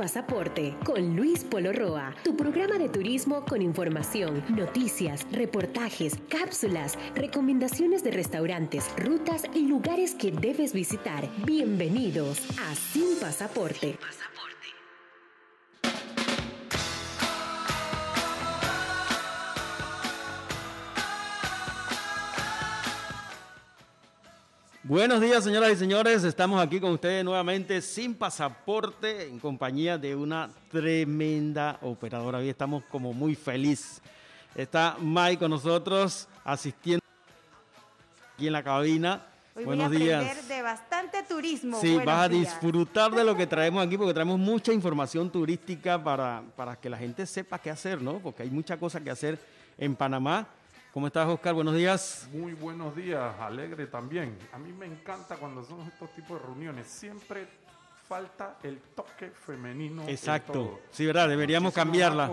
Pasaporte con Luis Polo Roa, tu programa de turismo con información, noticias, reportajes, cápsulas, recomendaciones de restaurantes, rutas y lugares que debes visitar. Bienvenidos a Sin Pasaporte. Buenos días, señoras y señores. Estamos aquí con ustedes nuevamente sin pasaporte, en compañía de una tremenda operadora. Hoy estamos como muy feliz. Está Mike con nosotros, asistiendo aquí en la cabina. Hoy Buenos voy a días. aprender de bastante turismo. Sí, Buenos vas a días. disfrutar de lo que traemos aquí porque traemos mucha información turística para, para que la gente sepa qué hacer, ¿no? Porque hay mucha cosa que hacer en Panamá. ¿Cómo estás, Oscar? Buenos días. Muy buenos días, alegre también. A mí me encanta cuando son estos tipos de reuniones. Siempre falta el toque femenino. en Exacto. todo. Sí, verdad, deberíamos cambiarla.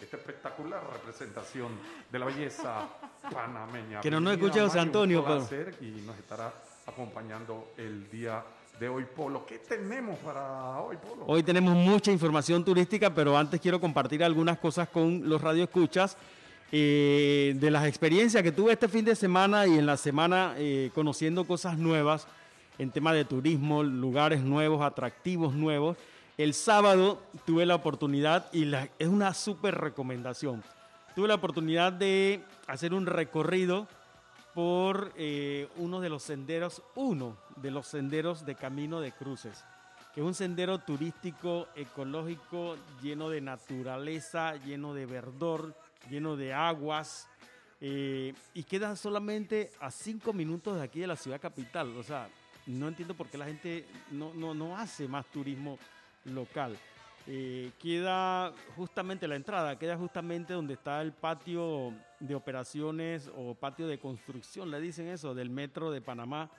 Esta espectacular representación de la belleza panameña. Que no nos escucha José Antonio, pero- Y nos estará acompañando el día de hoy, Polo. ¿Qué tenemos para hoy, Polo? Hoy tenemos mucha información turística, pero antes quiero compartir algunas cosas con los radioescuchas eh, de las experiencias que tuve este fin de semana y en la semana eh, conociendo cosas nuevas en tema de turismo, lugares nuevos, atractivos nuevos. El sábado tuve la oportunidad y es una súper recomendación. Tuve la oportunidad de hacer un recorrido por eh, uno de los senderos, uno de los senderos de Camino de Cruces, que es un sendero turístico, ecológico, lleno de naturaleza, lleno de verdor, lleno de aguas, eh, y queda solamente a cinco minutos de aquí de la ciudad capital. O sea, no entiendo por qué la gente no, no, no hace más turismo local. Eh, queda justamente la entrada, queda justamente donde está el patio de operaciones o patio de construcción, le dicen eso, del metro de Panamá,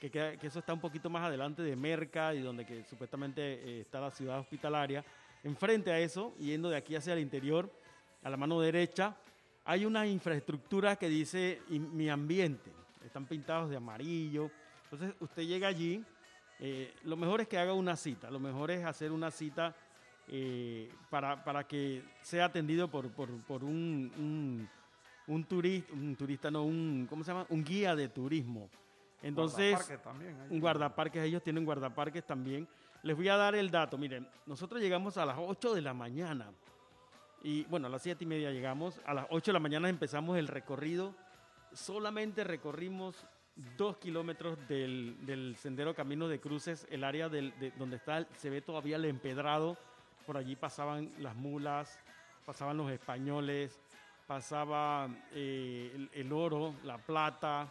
que, que eso está un poquito más adelante de Merca y donde que supuestamente eh, está la ciudad hospitalaria. Enfrente a eso, yendo de aquí hacia el interior, a la mano derecha, hay una infraestructura que dice "Y- mi ambiente. Están pintados de amarillo. Entonces usted llega allí, eh, lo mejor es que haga una cita, lo mejor es hacer una cita eh, para, para que sea atendido por, por, por un, un, un turista, un turista, no, un, ¿cómo se llama? Un guía de turismo. Entonces, Guardaparque también un guardaparques, ellos tienen guardaparques también. Les voy a dar el dato, miren, nosotros llegamos a las 8 de la mañana y bueno, a las 7 y media llegamos, a las 8 de la mañana empezamos el recorrido, solamente recorrimos dos kilómetros del, del sendero Camino de Cruces, el área de- donde está, se ve todavía el empedrado, por allí pasaban las mulas, pasaban los españoles, pasaba eh, el oro, la plata,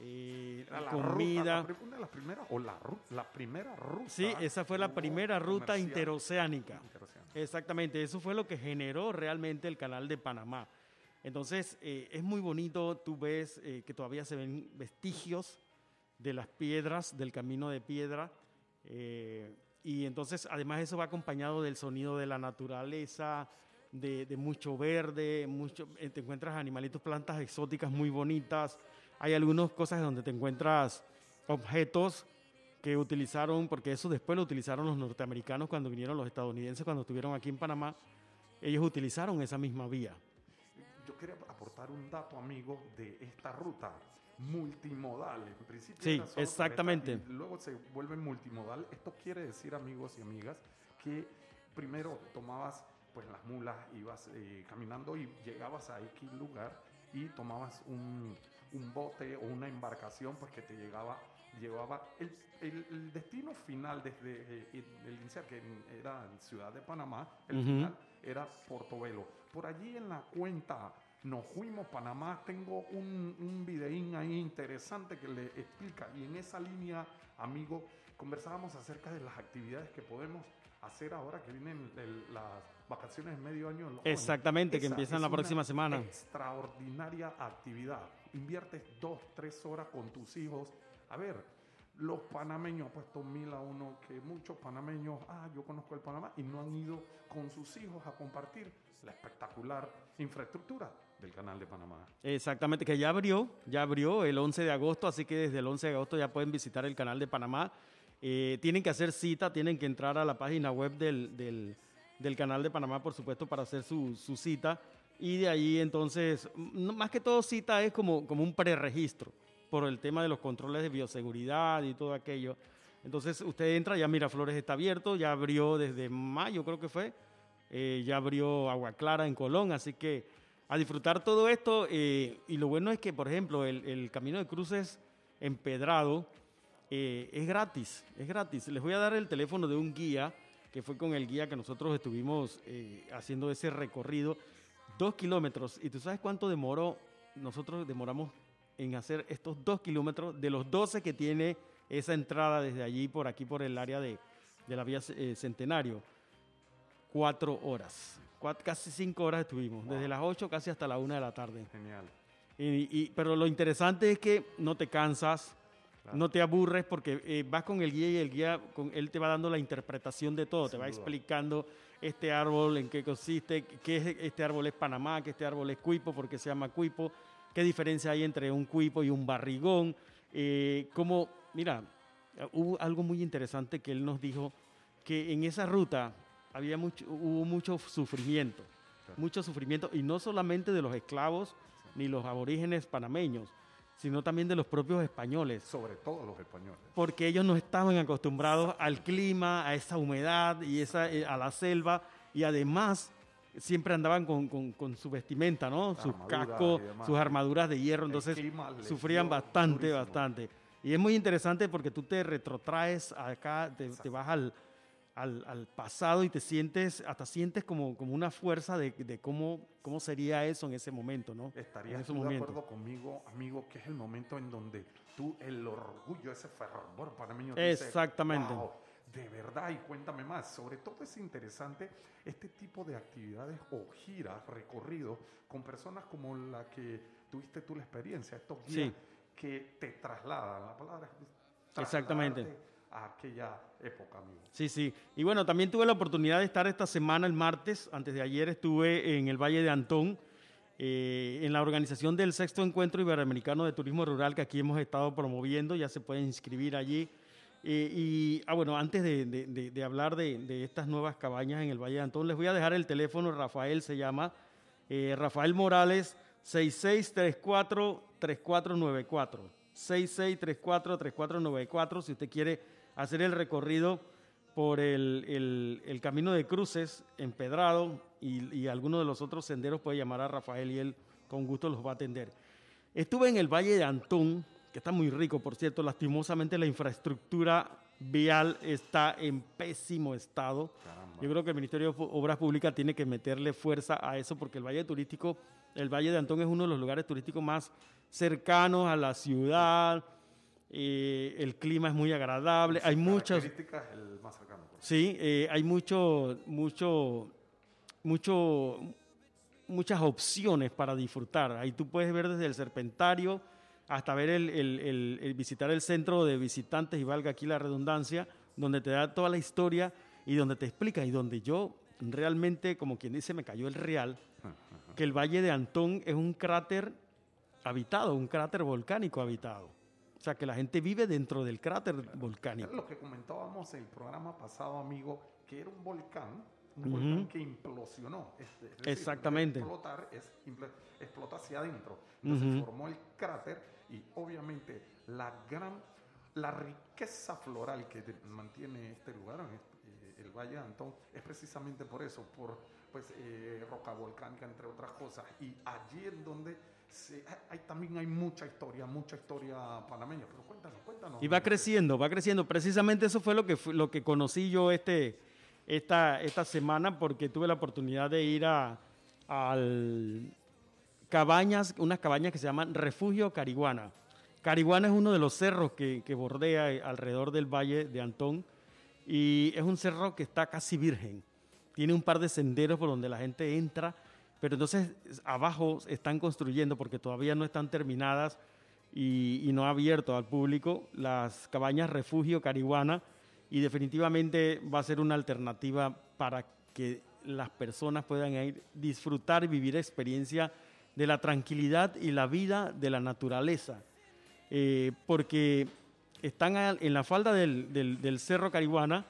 eh, Era la comida. ruta, la una de las primeras, o la, la primera ruta. Sí, esa fue la primera ruta interoceánica. interoceánica. Exactamente, eso fue lo que generó realmente el canal de Panamá. Entonces, eh, es muy bonito, tú ves eh, que todavía se ven vestigios de las piedras, del camino de piedra. eh, y entonces, además, eso va acompañado del sonido de la naturaleza, de, de mucho verde, mucho, eh, te encuentras animalitos, plantas exóticas muy bonitas. Hay algunas cosas donde te encuentras objetos que utilizaron, porque eso después lo utilizaron los norteamericanos cuando vinieron los estadounidenses, cuando estuvieron aquí en Panamá, ellos utilizaron esa misma vía. Yo quería aportar un dato, amigo, de esta ruta multimodal. En principio Sí, era exactamente. y luego se vuelve multimodal. Esto quiere decir, amigos y amigas, que primero tomabas pues las mulas, ibas eh, caminando y llegabas a X lugar y tomabas un, un bote o una embarcación pues que te llegaba llevaba el, el- el destino final desde eh, el inicial que era en Ciudad de Panamá el Ujú. final era Portobelo. Por allí en la cuenta Nos Fuimos Panamá, tengo un, un videín ahí interesante que le explica. Y en esa línea, amigo, conversábamos acerca de las actividades que podemos hacer ahora que vienen el- las vacaciones de medio año. Exactamente, que empiezan la próxima semana. Extraordinaria actividad. Inviertes dos, tres horas con tus hijos. A ver, los panameños puesto mil a uno que muchos panameños, ah, yo conozco el Panamá y no han ido con sus hijos a compartir la espectacular infraestructura del canal de Panamá. Exactamente, que ya abrió, ya abrió el 11 de agosto, así que desde el 11 de agosto ya pueden visitar el canal de Panamá. Eh, tienen que hacer cita, tienen que entrar a la página web del, del, del canal de Panamá, por supuesto, para hacer su, su cita. Y de ahí entonces, más que todo cita es como, como un preregistro por el tema de los controles de bioseguridad y todo aquello. Entonces usted entra, ya Miraflores está abierto, ya abrió desde mayo creo que fue, eh, ya abrió Agua Clara en Colón, así que a disfrutar todo esto. eh, y lo bueno es que, por ejemplo, el, Camino de Cruces empedrado eh, es gratis, es gratis. Les voy a dar el teléfono de un guía, que fue con el guía que nosotros estuvimos haciendo ese recorrido, dos kilómetros. ¿Y tú sabes cuánto demoró? Nosotros demoramos en hacer estos dos kilómetros de los 12 que tiene esa entrada desde allí por aquí, por el área de, de la vía eh, Centenario. Cuatro horas, casi cinco horas estuvimos, desde las 8 casi hasta la una de la tarde. Genial. Y- y- pero lo interesante es que no te cansas, Claro. no te aburres porque eh, vas con el guía y el guía, con, él te va dando la interpretación de todo, te va duda. explicando este árbol, en qué consiste, qué es, este árbol es Panamá, que este árbol es cuipo, porque se llama cuipo, qué diferencia hay entre un cuipo y un barrigón, eh, cómo, mira, hubo algo muy interesante que él nos dijo, que en esa ruta había mucho, hubo mucho sufrimiento, Claro. mucho sufrimiento, y no solamente de los esclavos ni los aborígenes panameños, sino también de los propios españoles, Sobre todo los españoles. porque ellos no estaban acostumbrados al clima, a esa humedad y esa, eh, a la selva, y además siempre andaban con, con- con su vestimenta, ¿no? Sus cascos, sus armaduras de hierro, entonces sufrían bastante, durísimo. bastante. Y es muy interesante porque tú te retrotraes acá, te, vas al, al, al pasado y te sientes, hasta sientes como, como una fuerza de, de cómo, cómo sería eso en ese momento, ¿no? en ¿Estarías de momento. acuerdo conmigo, amigo, que es el momento en donde tú, el orgullo, ese fervor te dice, Exactamente. "Wow, de verdad, y cuéntame más. Sobre todo es interesante este tipo de actividades o giras, recorridos, con personas como la que tuviste tú la experiencia, estos guías Sí. que te trasladan, la palabra es Exactamente. A aquella época, amigo. Sí, sí. Y bueno, también tuve la oportunidad de estar esta semana, el martes, antes de ayer estuve en el Valle de Antón, eh, en la organización del sexto encuentro iberoamericano de turismo rural que aquí hemos estado promoviendo, ya se pueden inscribir allí. Eh, y, ah, bueno, antes de, hablar de, de estas nuevas cabañas en el Valle de Antón, les voy a dejar el teléfono, Rafael se llama, eh, Rafael Morales, 6634-3494. 6634-3494, si usted quiere hacer el recorrido por el, el- el camino de cruces empedrado y, y alguno de los otros senderos puede llamar a Rafael y él con gusto los va a atender. Estuve en el Valle de Antón, que está muy rico, por cierto, lastimosamente la infraestructura vial está en pésimo estado. Caramba. Yo creo que el Ministerio de Obras Públicas tiene que meterle fuerza a eso porque el Valle Turístico, el Valle de Antón es uno de los lugares turísticos más cercanos a la ciudad, eh, el clima es muy agradable, hay muchas... El más cercano. pues. Sí, eh, hay mucho, mucho, mucho, muchas opciones para disfrutar. Ahí tú puedes ver desde el Serpentario hasta ver el, el- el- el visitar el centro de visitantes, y valga aquí la redundancia, donde te da toda la historia y donde te explica, y donde yo realmente, como quien dice, me cayó el real, que el Valle de Antón es un cráter habitado, un cráter volcánico habitado. O sea, que la gente vive dentro del cráter volcánico. Era lo que comentábamos en el programa pasado, amigo, que era un volcán, un Ujú. volcán que implosionó. es decir, Exactamente. Explotar es explota hacia adentro. Entonces Ujú. formó el cráter y obviamente la gran, la riqueza floral que mantiene este lugar, este, eh, el Valle de Antón, es precisamente por eso, por pues eh, roca volcánica entre otras cosas. Y allí en donde se- hay, también hay mucha historia, mucha historia panameña. Y va creciendo, va creciendo. Precisamente eso fue lo que, lo que conocí yo este, esta, esta semana porque tuve la oportunidad de ir a al cabañas, unas cabañas que se llaman Refugio Cariguana. Cariguana es uno de los cerros que, que bordea eh, alrededor del valle de Antón y es un cerro que está casi virgen. Tiene un par de senderos por donde la gente entra, pero entonces es- abajo están construyendo porque todavía no están terminadas y, no ha abierto al público las cabañas Refugio Cariguana y definitivamente va a ser una alternativa para que las personas puedan ir disfrutar y vivir experiencia de la tranquilidad y la vida de la naturaleza. Eh, porque están en la falda del, del, Cerro Carihuana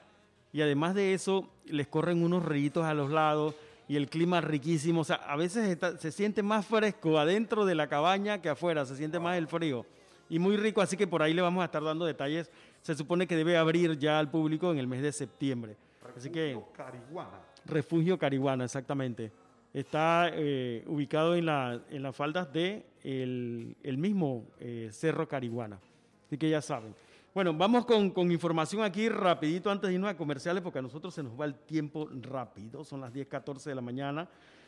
y además de eso les corren unos ríos a los lados y el clima riquísimo. O sea, a veces se siente más fresco adentro de la cabaña que afuera, se siente más el frío. Y muy rico, así que por ahí le vamos a estar dando detalles. Se supone que debe abrir ya al público en el mes de septiembre. Refugio así que, Carihuana. Refugio Carihuana, exactamente. Está eh, ubicado en, la, en las faldas de el, mismo eh, Cerro Carihuana. Así que ya saben. Bueno, vamos con, información aquí rapidito antes de irnos a comerciales porque a nosotros se nos va el tiempo rápido. Son las 10.14 de la mañana.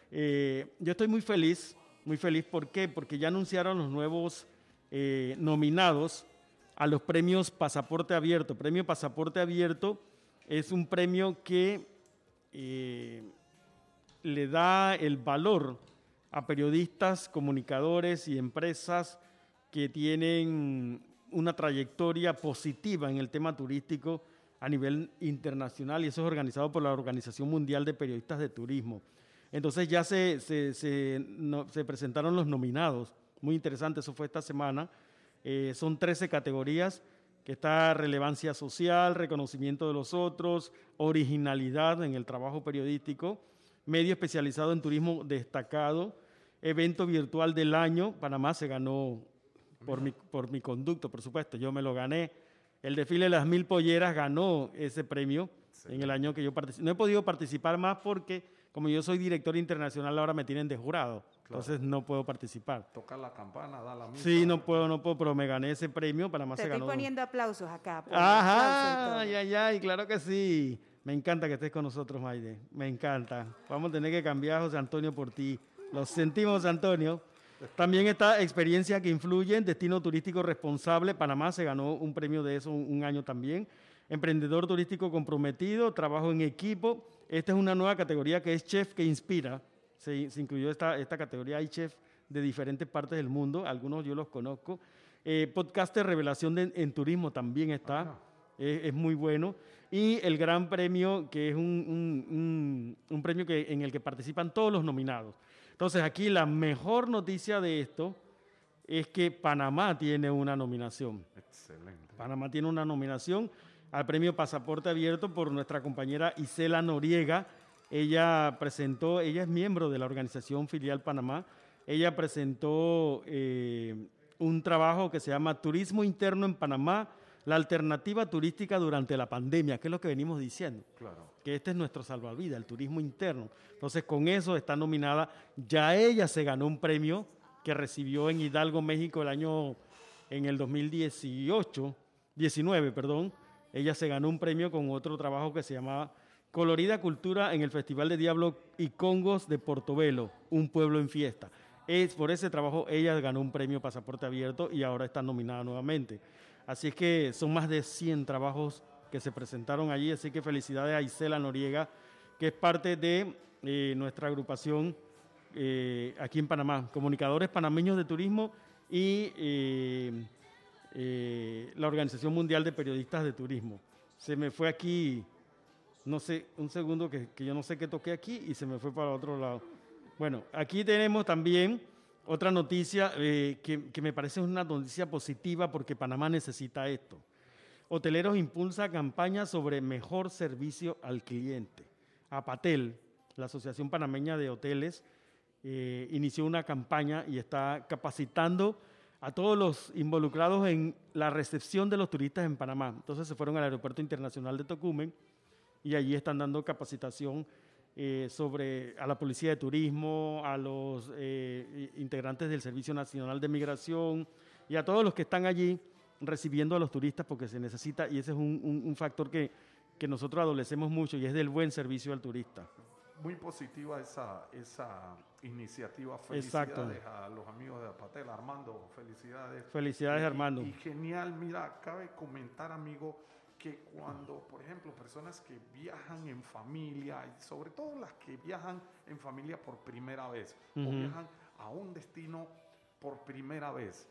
Eh, yo estoy muy feliz, muy feliz. ¿Por qué? Porque ya anunciaron los nuevos nominados a los premios Pasaporte Abierto. Premio Pasaporte Abierto es un premio que le da el valor a periodistas, comunicadores y empresas que tienen una trayectoria positiva en el tema turístico a nivel internacional y eso es organizado por la Organización Mundial de Periodistas de Turismo. Entonces ya se, se, presentaron los nominados, muy interesante, eso fue esta semana. Eh, son 13 categorías, que está relevancia social, reconocimiento de los otros, originalidad en el trabajo periodístico, medio especializado en turismo destacado, evento virtual del año, Panamá se ganó por mi, por mi conducto, por supuesto, yo me lo gané. El desfile de las mil polleras ganó ese premio en el año que yo participé. No he podido participar más porque, como yo soy director internacional, ahora me tienen de jurado. Entonces no puedo participar. Tocar la campana, dar la misa. Sí, no puedo, no puedo, pero me gané ese premio. Panamá Te se estoy poniendo aplausos acá. Ajá, ay, ay, ay, claro que sí. Me encanta que estés con nosotros, Maide. Me encanta. Vamos a tener que cambiar a José Antonio por ti. Lo sentimos, Antonio. También esta experiencia que influye en Destino Turístico Responsable. Panamá se ganó un premio de eso un, año también. Emprendedor turístico comprometido, trabajo en equipo. Esta es una nueva categoría que es Chef que Inspira. Se, incluyó esta, esta categoría. Hay chefs de diferentes partes del mundo. Algunos yo los conozco. Eh, podcast de revelación en turismo también está. Ah. es muy bueno y el Gran Premio, que es un, premio que, en el que participan todos los nominados. Entonces aquí la mejor noticia de esto es que Panamá tiene una nominación. Excelente. Panamá tiene una nominación al premio Pasaporte Abierto por nuestra compañera Isela Noriega. Ella presentó, ella es miembro de la organización filial Panamá. Ella presentó eh, un trabajo que se llama Turismo Interno en Panamá, la alternativa turística durante la pandemia, que es lo que venimos diciendo. Claro. Que este es nuestro salvavidas, el turismo interno. Entonces, con eso está nominada. Ya ella se ganó un premio que recibió en Hidalgo, México, el año, en el 2018, 19, perdón. Ella se ganó un premio con otro trabajo que se llamaba Colorida Cultura en el Festival de Diablo y Congos de Portobelo, un pueblo en fiesta. Es por ese trabajo ella ganó un premio Pasaporte Abierto y ahora está nominada nuevamente. Así es que son más de 100 trabajos que se presentaron allí, así que felicidades a Isela Noriega, que es parte de eh, nuestra agrupación eh, aquí en Panamá, Comunicadores Panameños de Turismo y eh, la Organización Mundial de Periodistas de Turismo. Se me fue aquí, no sé, un segundo que, que yo no sé qué toqué aquí y se me fue para otro lado. Bueno, aquí tenemos también otra noticia eh, que, me parece una noticia positiva porque Panamá necesita esto. Hoteleros impulsa campaña sobre mejor servicio al cliente. APATEL, la Asociación Panameña de Hoteles, eh, inició una campaña y está capacitando a todos los involucrados en la recepción de los turistas en Panamá. Entonces se fueron al Aeropuerto Internacional de Tocumen y allí están dando capacitación eh, sobre a la Policía de Turismo, a los eh, integrantes del Servicio Nacional de Migración y a todos los que están allí recibiendo a los turistas porque se necesita, y ese es un, factor que, que, nosotros adolecemos mucho y es del buen servicio al turista. Muy positiva esa, esa iniciativa. Felicidades a los amigos de Apatel. Armando, felicidades. Felicidades, Armando. Y genial, mira, cabe comentar, amigo, que cuando, por ejemplo, personas que viajan en familia, y sobre todo las que viajan en familia por primera vez, o viajan a un destino por primera vez,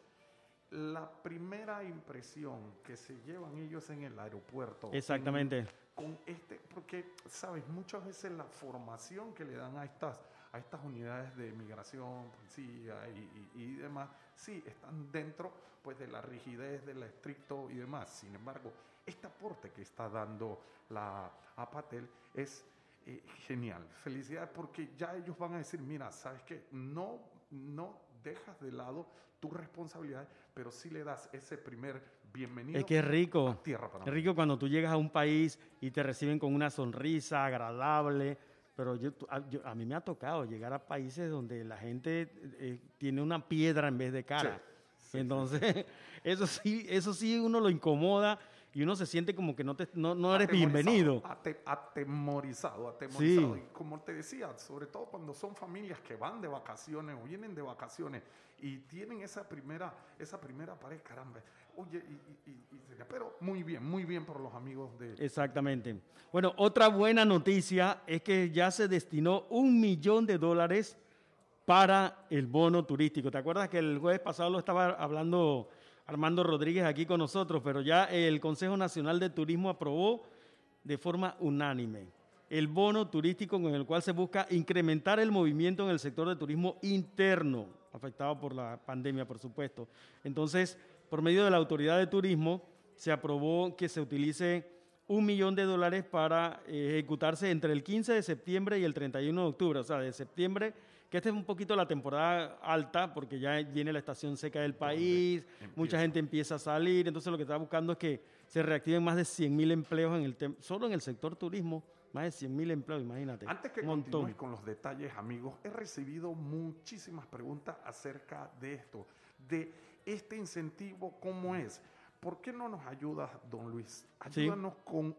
la primera impresión que se llevan ellos en el aeropuerto. Exactamente. con este, porque, sabes, muchas veces la formación que le dan a estas, a estas unidades de migración, policía y, y, y demás, sí, están dentro pues de la rigidez, del estricto y demás. Sin embargo, este aporte que está dando la APATEL es eh, genial. Felicidades porque ya ellos van a decir, mira, sabes que no, no dejas de lado tu responsabilidad, pero sí le das ese primer bienvenido. Es que es rico. a tierra para Es rico cuando tú llegas a un país y te reciben con una sonrisa agradable. Pero yo, a, yo- a mí me ha tocado llegar a países donde la gente eh, tiene una piedra en vez de cara. Sí, sí, Entonces, eso sí, eso sí uno lo incomoda y uno se siente como que no, te, no, no eres Atemorizado, bienvenido. ate- atemorizado, atemorizado. Sí. Y como te decía, sobre todo cuando son familias que van de vacaciones o vienen de vacaciones y tienen esa primera, esa primera pared, caramba. Oye, y, y- y- y- pero muy bien, muy bien por los amigos de... Exactamente. Bueno, otra buena noticia es que ya se destinó un millón de dólares para el bono turístico. ¿Te acuerdas que el jueves pasado lo estaba hablando Armando Rodríguez aquí con nosotros, pero ya el Consejo Nacional de Turismo aprobó de forma unánime el bono turístico con el cual se busca incrementar el movimiento en el sector de turismo interno, afectado por la pandemia, por supuesto. Entonces, por medio de la Autoridad de Turismo, se aprobó que se utilice un millón de dólares para eh, ejecutarse entre el 15 de septiembre y el 31 de octubre, o sea, de septiembre, que esta es un poquito la temporada alta, porque ya viene la estación seca del país, mucha empieza. gente empieza a salir, entonces lo que está buscando es que se reactiven más de 100 mil empleos en el solo en el sector turismo, más de 100 mil empleos, imagínate. Antes que continúes con los detalles, amigos, he recibido muchísimas preguntas acerca de esto, de este incentivo, cómo es. ¿Por qué no nos ayudas, don Luis? Sí. Ayúdanos con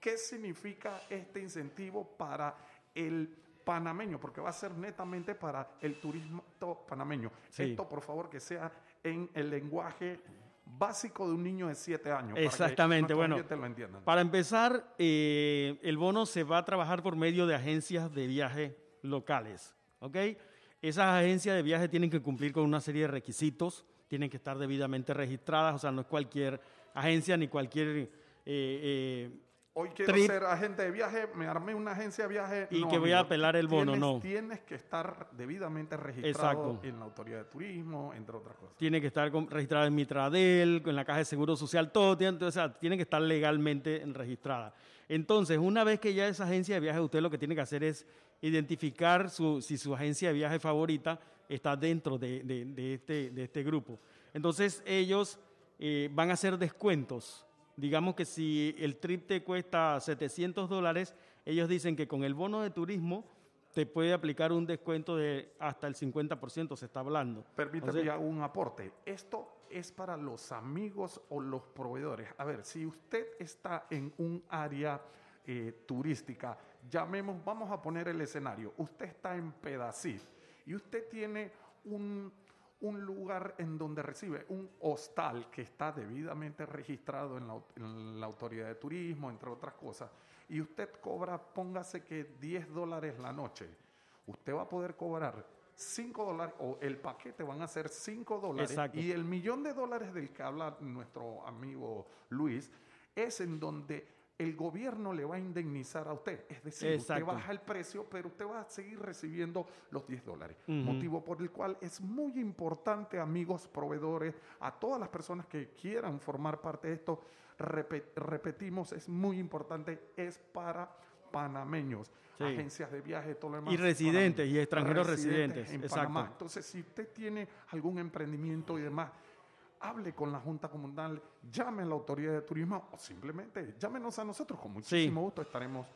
qué significa este incentivo para el panameño, porque va a ser netamente para el turismo panameño. Sí. Esto, por favor, que sea en el lenguaje básico de un niño de siete años. para que Exactamente, bueno, lo. Para empezar, eh, el bono se va a trabajar por medio de agencias de viaje locales, ¿ok? Esas agencias de viaje tienen que cumplir con una serie de requisitos, tienen que estar debidamente registradas, o sea, no es cualquier agencia ni cualquier... eh, eh, Hoy quiero trip. ser agente de viaje, me armé una agencia de viaje. Y que voy a apelar el bono, tienes, no. Tienes que estar debidamente registrado Exacto. en la autoridad de turismo, entre otras cosas. tiene que estar con- registrada en Mitradel, con la Caja de Seguro Social, todo, tiene, o sea, tiene que estar legalmente registrada. Entonces, una vez que ya esa agencia de viaje, usted lo que tiene que hacer es identificar su, si su agencia de viaje favorita está dentro de, de- de este, de este grupo. Entonces, ellos eh, van a hacer descuentos. Digamos que si el trip te cuesta 700 dólares, ellos dicen que con el bono de turismo te puede aplicar un descuento de hasta el 50%, se está hablando. Permítame un aporte. Esto es para los amigos o los proveedores. A ver, si usted está en un área eh, turística, llamemos, vamos a poner el escenario. Usted está en Pedacit y usted tiene un, un lugar en donde recibe un hostal que está debidamente registrado en la, au- en la autoridad de turismo, entre otras cosas, y usted cobra, póngase que 10 dólares la noche. Usted va a poder cobrar 5 dólares, o el paquete van a ser 5 dólares, Exacto. y el millón de dólares del que habla nuestro amigo Luis es en donde el gobierno le va a indemnizar a usted. Es decir, Exacto. usted baja el precio, pero usted va a seguir recibiendo los 10 dólares. Motivo por el cual es muy importante, amigos proveedores, a todas las personas que quieran formar parte de esto, repe- repetimos, es muy importante, es para panameños, Sí. agencias de viaje, todo lo demás. Y residentes, y extranjeros residentes, en exacto. Panamá. Entonces, si usted tiene algún emprendimiento y demás, hable con la Junta Comunal, llame a la Autoridad de Turismo o simplemente llámenos a nosotros. Con muchísimo gusto estaremos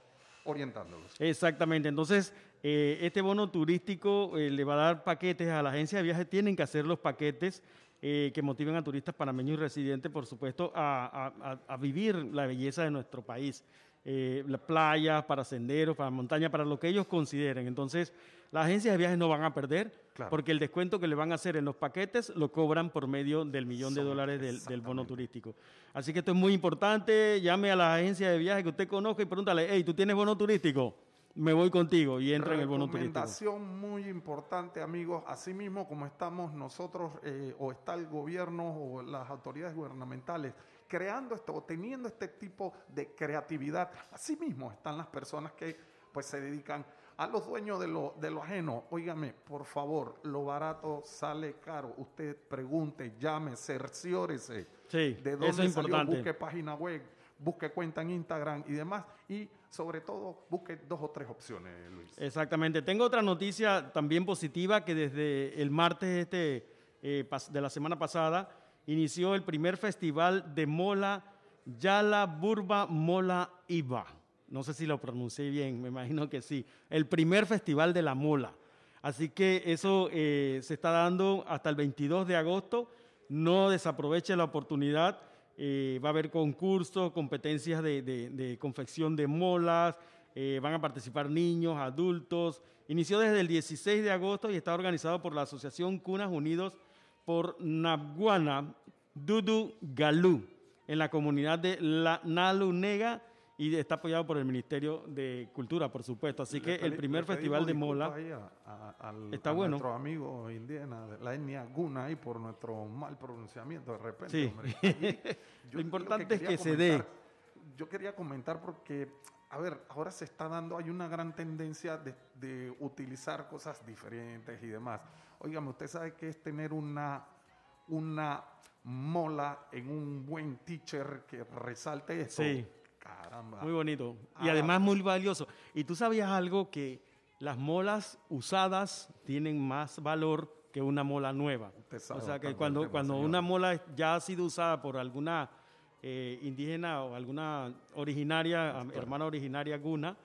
orientándolos. Exactamente. Entonces, eh, este bono turístico eh, le va a dar paquetes a la agencia de viajes. Tienen que hacer los paquetes eh, que motiven a turistas panameños y residentes, por supuesto, a, a- a- a vivir la belleza de nuestro país. Eh, las playas, para senderos, para montaña, para lo que ellos consideren. Entonces, las agencias de viajes no van a perder, Claro. porque el descuento que le van a hacer en los paquetes lo cobran por medio del millón de dólares del, del bono turístico. Así que esto es muy importante. Llame a la agencia de viajes que usted conozca y pregúntale, hey, ¿tú tienes bono turístico? Me voy contigo y entra en el bono turístico. Recomendación muy importante, amigos. Asimismo, como estamos nosotros, eh, o está el gobierno o las autoridades gubernamentales creando esto o teniendo este tipo de creatividad, asimismo están las personas que pues se dedican a los dueños de lo, de lo ajeno. Óigame, por favor, lo barato sale caro. Usted pregunte, llame, cerciórese Sí, de dónde eso es salió, importante. busque página web, busque cuenta en Instagram y demás. Y sobre todo, busque dos o tres opciones, Luis. Exactamente. Tengo otra noticia también positiva que desde el martes este, eh, de la semana pasada inició el primer festival de mola Yala Burba Mola Iba. No sé si lo pronuncié bien, me imagino que sí. El primer festival de la mola. Así que eso eh, se está dando hasta el 22 de agosto. No desaproveche la oportunidad. Eh, va a haber concursos, competencias de, de- confección de molas, eh, van a participar niños, adultos. Inició desde el 16 de agosto y está organizado por la Asociación Cunas Unidos por Naguana Dudu Galú en la comunidad de La Nalunega y está apoyado por el Ministerio de Cultura, por supuesto. Así que el primer festival de mola. a- a- al- Está a bueno. nuestro amigo indígena de la etnia Guna ahí por nuestro mal pronunciamiento de repente. Sí. hombre. Lo importante es que se dé. Yo quería comentar porque, a ver, ahora se está dando, hay una gran tendencia de, de utilizar cosas diferentes y demás. Óigame, usted sabe que es tener una, una mola en un buen teacher que resalte eso. Sí. Caramba. Muy bonito. Y Ah. además muy valioso. ¿Y tú sabías algo? Que las molas usadas tienen más valor que una mola nueva. Sabe O sea que cuando, cuando una mola ya ha sido usada por alguna eh, indígena o alguna originaria, hermana originaria guna,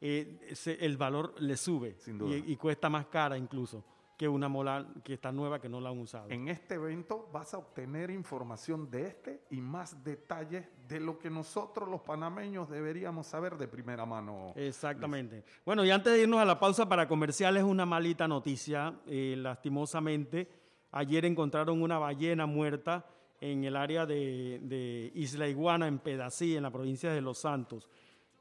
eh, se- el valor le sube Sin duda. Y, y cuesta más cara incluso que una mola que está nueva que no la han usado. En este evento vas a obtener información de este y más detalles de lo que nosotros los panameños deberíamos saber de primera mano. Exactamente. Bueno, y antes de irnos a la pausa para comerciales, una malita noticia. Eh, lastimosamente, ayer encontraron una ballena muerta en el área de, de Isla Iguana, en Pedací, en la provincia de Los Santos.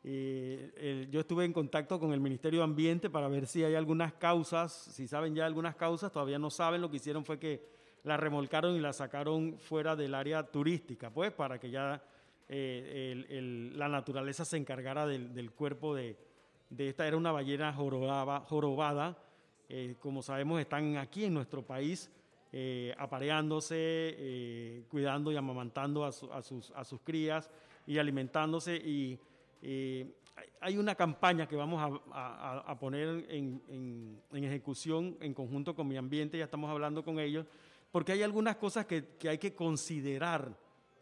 Eh, yo estuve en contacto con el Ministerio de Ambiente para ver si hay algunas causas, si saben ya algunas causas, todavía no saben, lo que hicieron fue que la remolcaron y la sacaron fuera del área turística, pues para que ya eh, el- el- la naturaleza se encargara del, del cuerpo de, de esta. Era una ballena jorobada, jorobada. eh, como sabemos, están aquí en nuestro país eh, apareándose, eh, cuidando y amamantando a, su- a sus, a sus crías y alimentándose. Y eh, hay- una campaña que vamos a, a- poner en, en- en ejecución en conjunto con mi ambiente, ya estamos hablando con ellos, porque hay algunas cosas que, que hay que considerar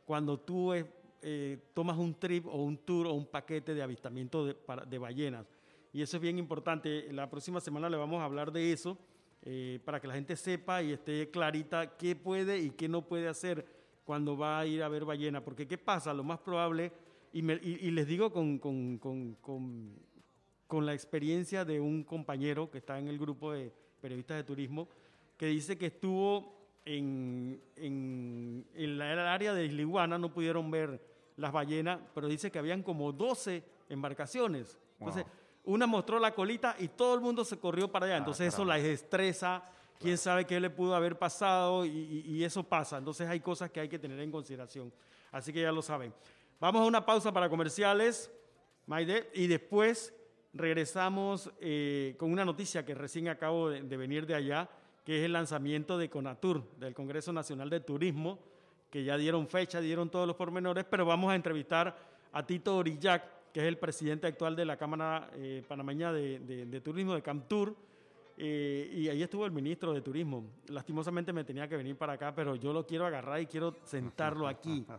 cuando tú eh, tomas un trip o un tour o un paquete de avistamiento de, para- de ballenas. Y eso es bien importante. La próxima semana le vamos a hablar de eso eh, para que la gente sepa y esté clarita qué puede y qué no puede hacer cuando va a ir a ver ballena. Porque ¿qué pasa? Lo más probable, y, me- y- y les digo con, con- con- con- la experiencia de un compañero que está en el grupo de periodistas de turismo, que dice que estuvo en, en, en la el área de Isla Iguana, no pudieron ver las ballenas, pero dice que habían como 12 embarcaciones. Entonces, una mostró la colita y todo el mundo se corrió para allá. Entonces, eso la estresa, quién sabe qué le pudo haber pasado y, y- y eso pasa. Entonces, hay cosas que hay que tener en consideración. Así que ya lo saben. Vamos a una pausa para comerciales, Maide, y después regresamos eh, con una noticia que recién acabo de, de venir de allá, que es el lanzamiento de CONATUR, del Congreso Nacional de Turismo, que ya dieron fecha, dieron todos los pormenores, pero vamos a entrevistar a Tito Orillac, que es el presidente actual de la Cámara eh, Panameña de, de- de Turismo, de CAMTUR, eh, y ahí estuvo el ministro de Turismo. Lastimosamente me tenía que venir para acá, pero yo lo quiero agarrar y quiero sentarlo aquí.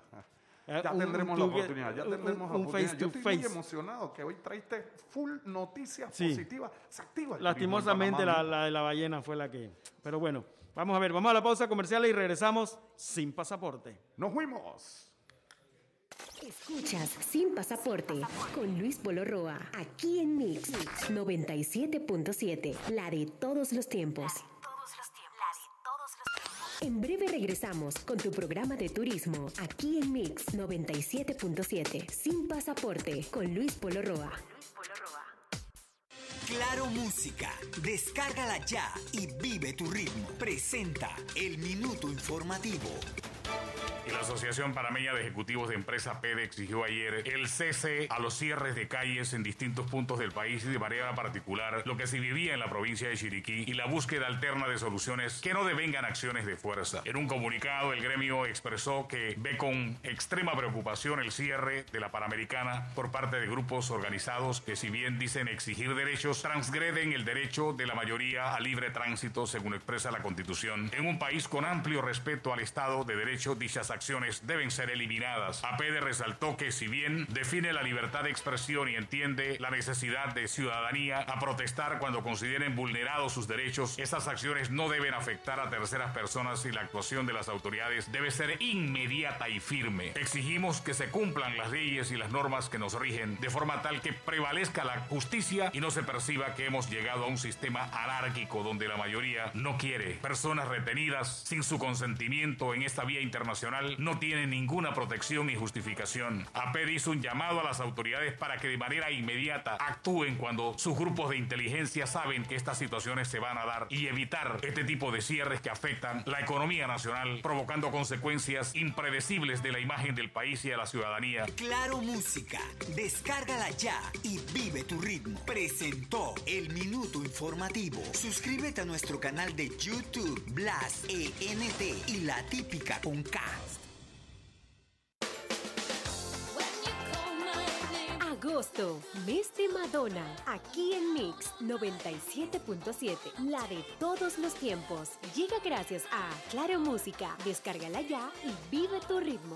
Eh, Ya un- tendremos un la tour- oportunidad, ya tendremos la un face Yo to estoy muy face. emocionado que hoy traiste full noticias Sí. positivas. Se activa el Lastimosamente la, la de la ballena fue la que... Pero bueno, vamos a ver, vamos a la pausa comercial y regresamos sin pasaporte. Nos fuimos. Escuchas Sin Pasaporte con Luis Polo Roa, aquí en Mix 97.7, la de todos los tiempos. En breve regresamos con tu programa de turismo, aquí en Mix 97.7, Sin Pasaporte con Luis Polo Roa. Claro Música. Descárgala ya y vive tu ritmo. Presenta el minuto informativo. La Asociación Panameña de Ejecutivos de Empresa PEDE exigió ayer el cese a los cierres de calles en distintos puntos del país y de manera particular lo que se vivía en la provincia de Chiriquí y la búsqueda alterna de soluciones que no devengan acciones de fuerza. En un comunicado, el gremio expresó que ve con extrema preocupación el cierre de la Panamericana por parte de grupos organizados que si bien dicen exigir derechos, transgreden el derecho de la mayoría a libre tránsito según expresa la Constitución. En un país con amplio respeto al Estado de Derecho, dichas acciones deben ser eliminadas. APD resaltó que si bien define la libertad de expresión y entiende la necesidad de ciudadanía a protestar cuando consideren vulnerados sus derechos, estas acciones no deben afectar a terceras personas y la actuación de las autoridades debe ser inmediata y firme. Exigimos que se cumplan las leyes y las normas que nos rigen de forma tal que prevalezca la justicia y no se perciba que hemos llegado a un sistema anárquico donde la mayoría no quiere. Personas retenidas sin su consentimiento en esta vía internacional no tienen ninguna protección ni justificación. APED hizo un llamado a las autoridades para que de manera inmediata actúen cuando sus grupos de inteligencia saben que estas situaciones se van a dar y evitar este tipo de cierres que afectan la economía nacional, provocando consecuencias impredecibles de la imagen del país y de la ciudadanía. Claro Música, descárgala ya y vive tu ritmo. Presentó el Minuto Informativo. Suscríbete a nuestro canal de YouTube, Blas ENT y La Típica con K. Agosto, mes de Madonna, aquí en Mix 97.7, la de todos los tiempos. Llega gracias a Claro Música, descárgala ya y vive tu ritmo.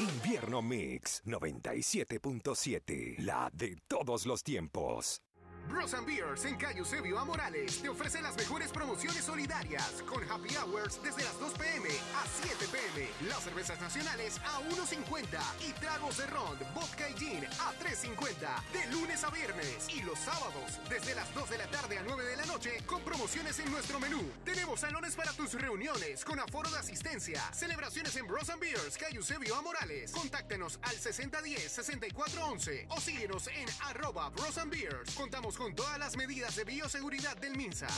Invierno Mix 97.7, la de todos los tiempos. Bros and Beers en Cayo Eusebio a Morales te ofrece las mejores promociones solidarias con happy hours desde las 2 pm a 7 pm. Las cervezas nacionales a 1.50 y tragos de ron, vodka y gin a 3.50 de lunes a viernes y los sábados desde las 2 de la tarde a 9 de la noche con promociones en nuestro menú. Tenemos salones para tus reuniones con aforo de asistencia. Celebraciones en Bros and Beers Cayo Eusebio a Morales. Contáctenos al 6010-6411 o síguenos en arroba Bros and Beers. Contamos con todas las medidas de bioseguridad del MINSA.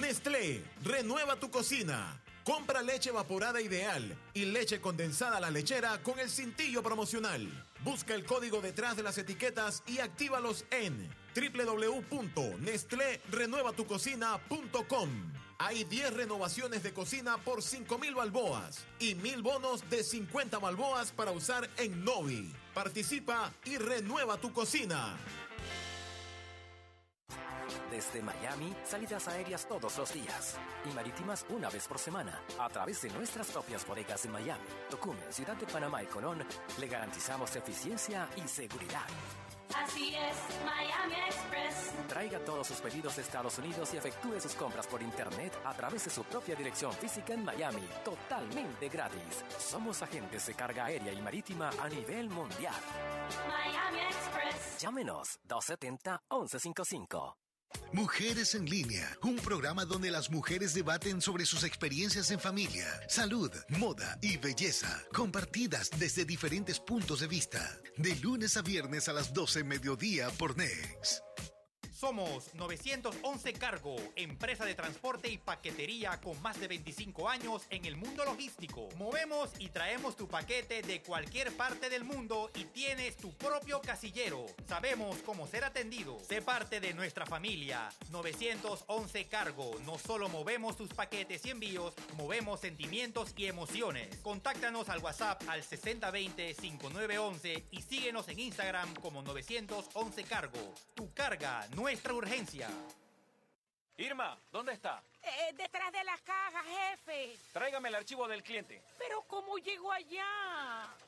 Nestlé, renueva tu cocina. Compra leche evaporada ideal y leche condensada a la lechera con el cintillo promocional. Busca el código detrás de las etiquetas y actívalos en www.nestlérenuevatucocina.com. Hay 10 renovaciones de cocina por 5.000 balboas y 1.000 bonos de 50 balboas para usar en Novi. Participa y renueva tu cocina. Desde Miami, salidas aéreas todos los días y marítimas una vez por semana. A través de nuestras propias bodegas en Miami, Tocumen, Ciudad de Panamá y Colón, le garantizamos eficiencia y seguridad. Así es, Miami Express. Traiga todos sus pedidos de Estados Unidos y efectúe sus compras por internet a través de su propia dirección física en Miami, totalmente gratis. Somos agentes de carga aérea y marítima a nivel mundial. Miami Express. Llámenos 270-1155. Mujeres en línea, un programa donde las mujeres debaten sobre sus experiencias en familia, salud, moda y belleza, compartidas desde diferentes puntos de vista, de lunes a viernes a las 12 mediodía por Next. Somos 911 Cargo, empresa de transporte y paquetería con más de 25 años en el mundo logístico. Movemos y traemos tu paquete de cualquier parte del mundo y tienes tu propio casillero. Sabemos cómo ser atendido. Sé parte de nuestra familia. 911 Cargo. No solo movemos tus paquetes y envíos, movemos sentimientos y emociones. Contáctanos al WhatsApp al 6020-5911 y síguenos en Instagram como 911 Cargo. Tu carga, nuestra urgencia. Irma, ¿dónde está? Eh, detrás de la caja, jefe. Tráigame el archivo del cliente. Pero ¿cómo llego allá?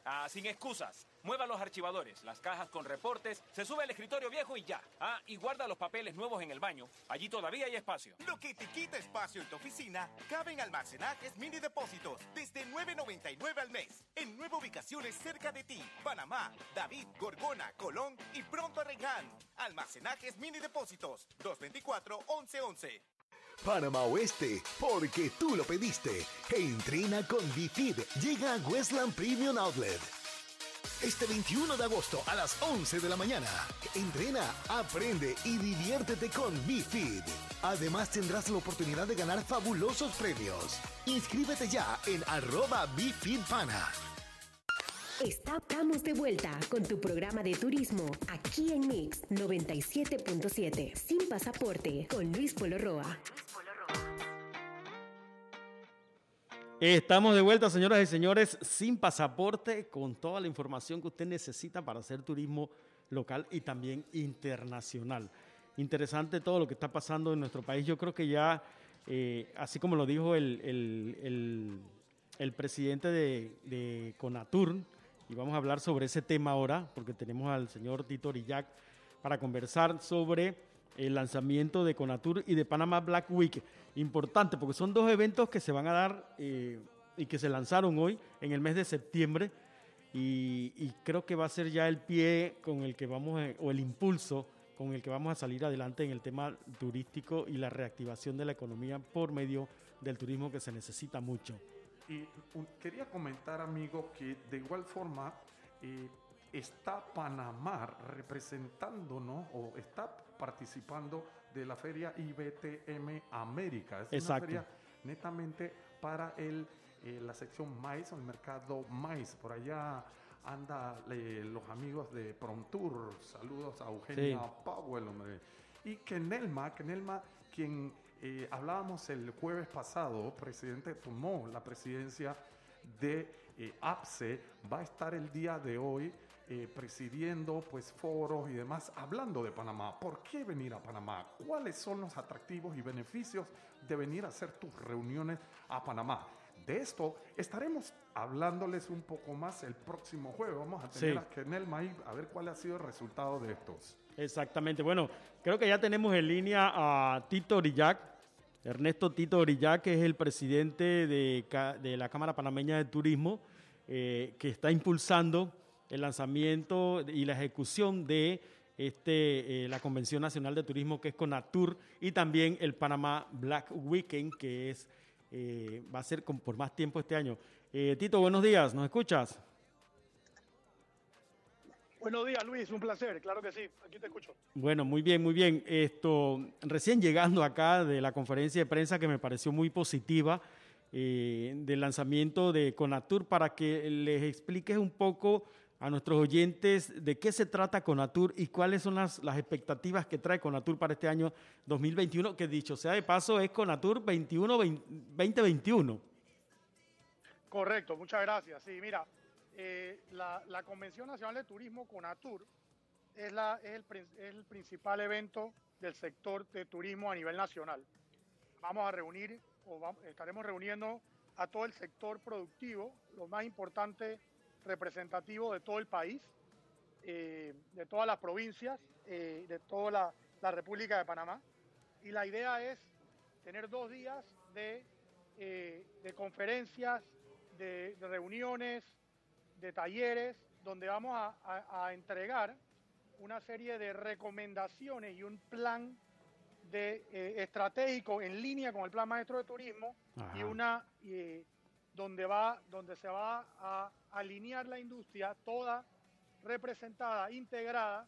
Ah, sin excusas. Mueva los archivadores, las cajas con reportes, se sube al escritorio viejo y ya. Ah, y guarda los papeles nuevos en el baño. Allí todavía hay espacio. Lo que te quita espacio en tu oficina, cabe en almacenajes mini depósitos desde 9.99 al mes. En nueve ubicaciones cerca de ti. Panamá, David, Gorgona, Colón y pronto Arregán. Almacenajes mini depósitos 224-1111. Panamá Oeste, porque tú lo pediste. Entrena con Bifid. Llega a Westland Premium Outlet. Este 21 de agosto a las 11 de la mañana. Entrena, aprende y diviértete con BeFit. Además tendrás la oportunidad de ganar fabulosos premios. Inscríbete ya en arroba BeFitPana. Estamos de vuelta con tu programa de turismo aquí en Mix 97.7 sin pasaporte con Luis Polo Roa. Estamos de vuelta, señoras y señores, sin pasaporte, con toda la información que usted necesita para hacer turismo local y también internacional. Interesante todo lo que está pasando en nuestro país. Yo creo que ya, eh, así como lo dijo el, el- el- el presidente de, de Conatur, y vamos a hablar sobre ese tema ahora, porque tenemos al señor Tito Orillac para conversar sobre el lanzamiento de Conatur y de Panama Black Week. Importante, porque son dos eventos que se van a dar eh, y que se lanzaron hoy en el mes de septiembre. Y, creo que va a ser ya el pie con el que vamos, a- o el impulso con el que vamos a salir adelante en el tema turístico y la reactivación de la economía por medio del turismo que se necesita mucho. Y quería comentar, amigo, que de igual forma eh, está Panamá representándonos o está participando de la feria IBTM América. Es Exacto. una feria netamente para el, eh, la sección maíz o el mercado maíz. Por allá anda eh, los amigos de Promtour. Saludos a Eugenia Sí. Powell, hombre. Y Kenelma, Kenelma, quien eh, hablábamos el jueves pasado, presidente tomó la presidencia de eh, APSE, va a estar el día de hoy eh, presidiendo pues foros y demás, hablando de Panamá. ¿Por qué venir a Panamá? ¿Cuáles son los atractivos y beneficios de venir a hacer tus reuniones a Panamá? De esto estaremos hablándoles un poco más el próximo jueves. Vamos a tener Sí. a Kenelma ahí a ver cuál ha sido el resultado de estos. Exactamente. Bueno, creo que ya tenemos en línea a Tito Orillac, Ernesto Tito Orillac, que es el presidente de, de la Cámara Panameña de Turismo, eh, que está impulsando el lanzamiento y la ejecución de este, eh, la Convención Nacional de Turismo, que es CONATUR, y también el Panamá Black Weekend, que es, eh, va a ser con- por más tiempo este año. Eh, Tito, buenos días, ¿nos escuchas? Buenos días, Luis, un placer, claro que sí, aquí te escucho. Bueno, muy bien, muy bien. Esto, recién llegando acá de la conferencia de prensa que me pareció muy positiva del lanzamiento de Conatur para que les expliques un poco a nuestros oyentes de qué se trata Conatur y cuáles son las, expectativas que trae Conatur para este año 2021, que dicho sea de paso es Conatur 21 2021. Correcto, muchas gracias. Sí, mira, eh, la, Convención Nacional de Turismo, CONATUR, es, es, el, principal evento del sector de turismo a nivel nacional. Vamos a reunir, o estaremos reuniendo a todo el sector productivo, lo más importante representativo de todo el país, eh, de todas las provincias, eh, de toda la, la República de Panamá. Y la idea es tener dos días de, eh, de conferencias, de, de reuniones, de talleres, donde vamos a, a- a entregar una serie de recomendaciones y un plan de, eh, estratégico en línea con el Plan Maestro de Turismo y una eh, donde va donde se va a alinear la industria toda representada, integrada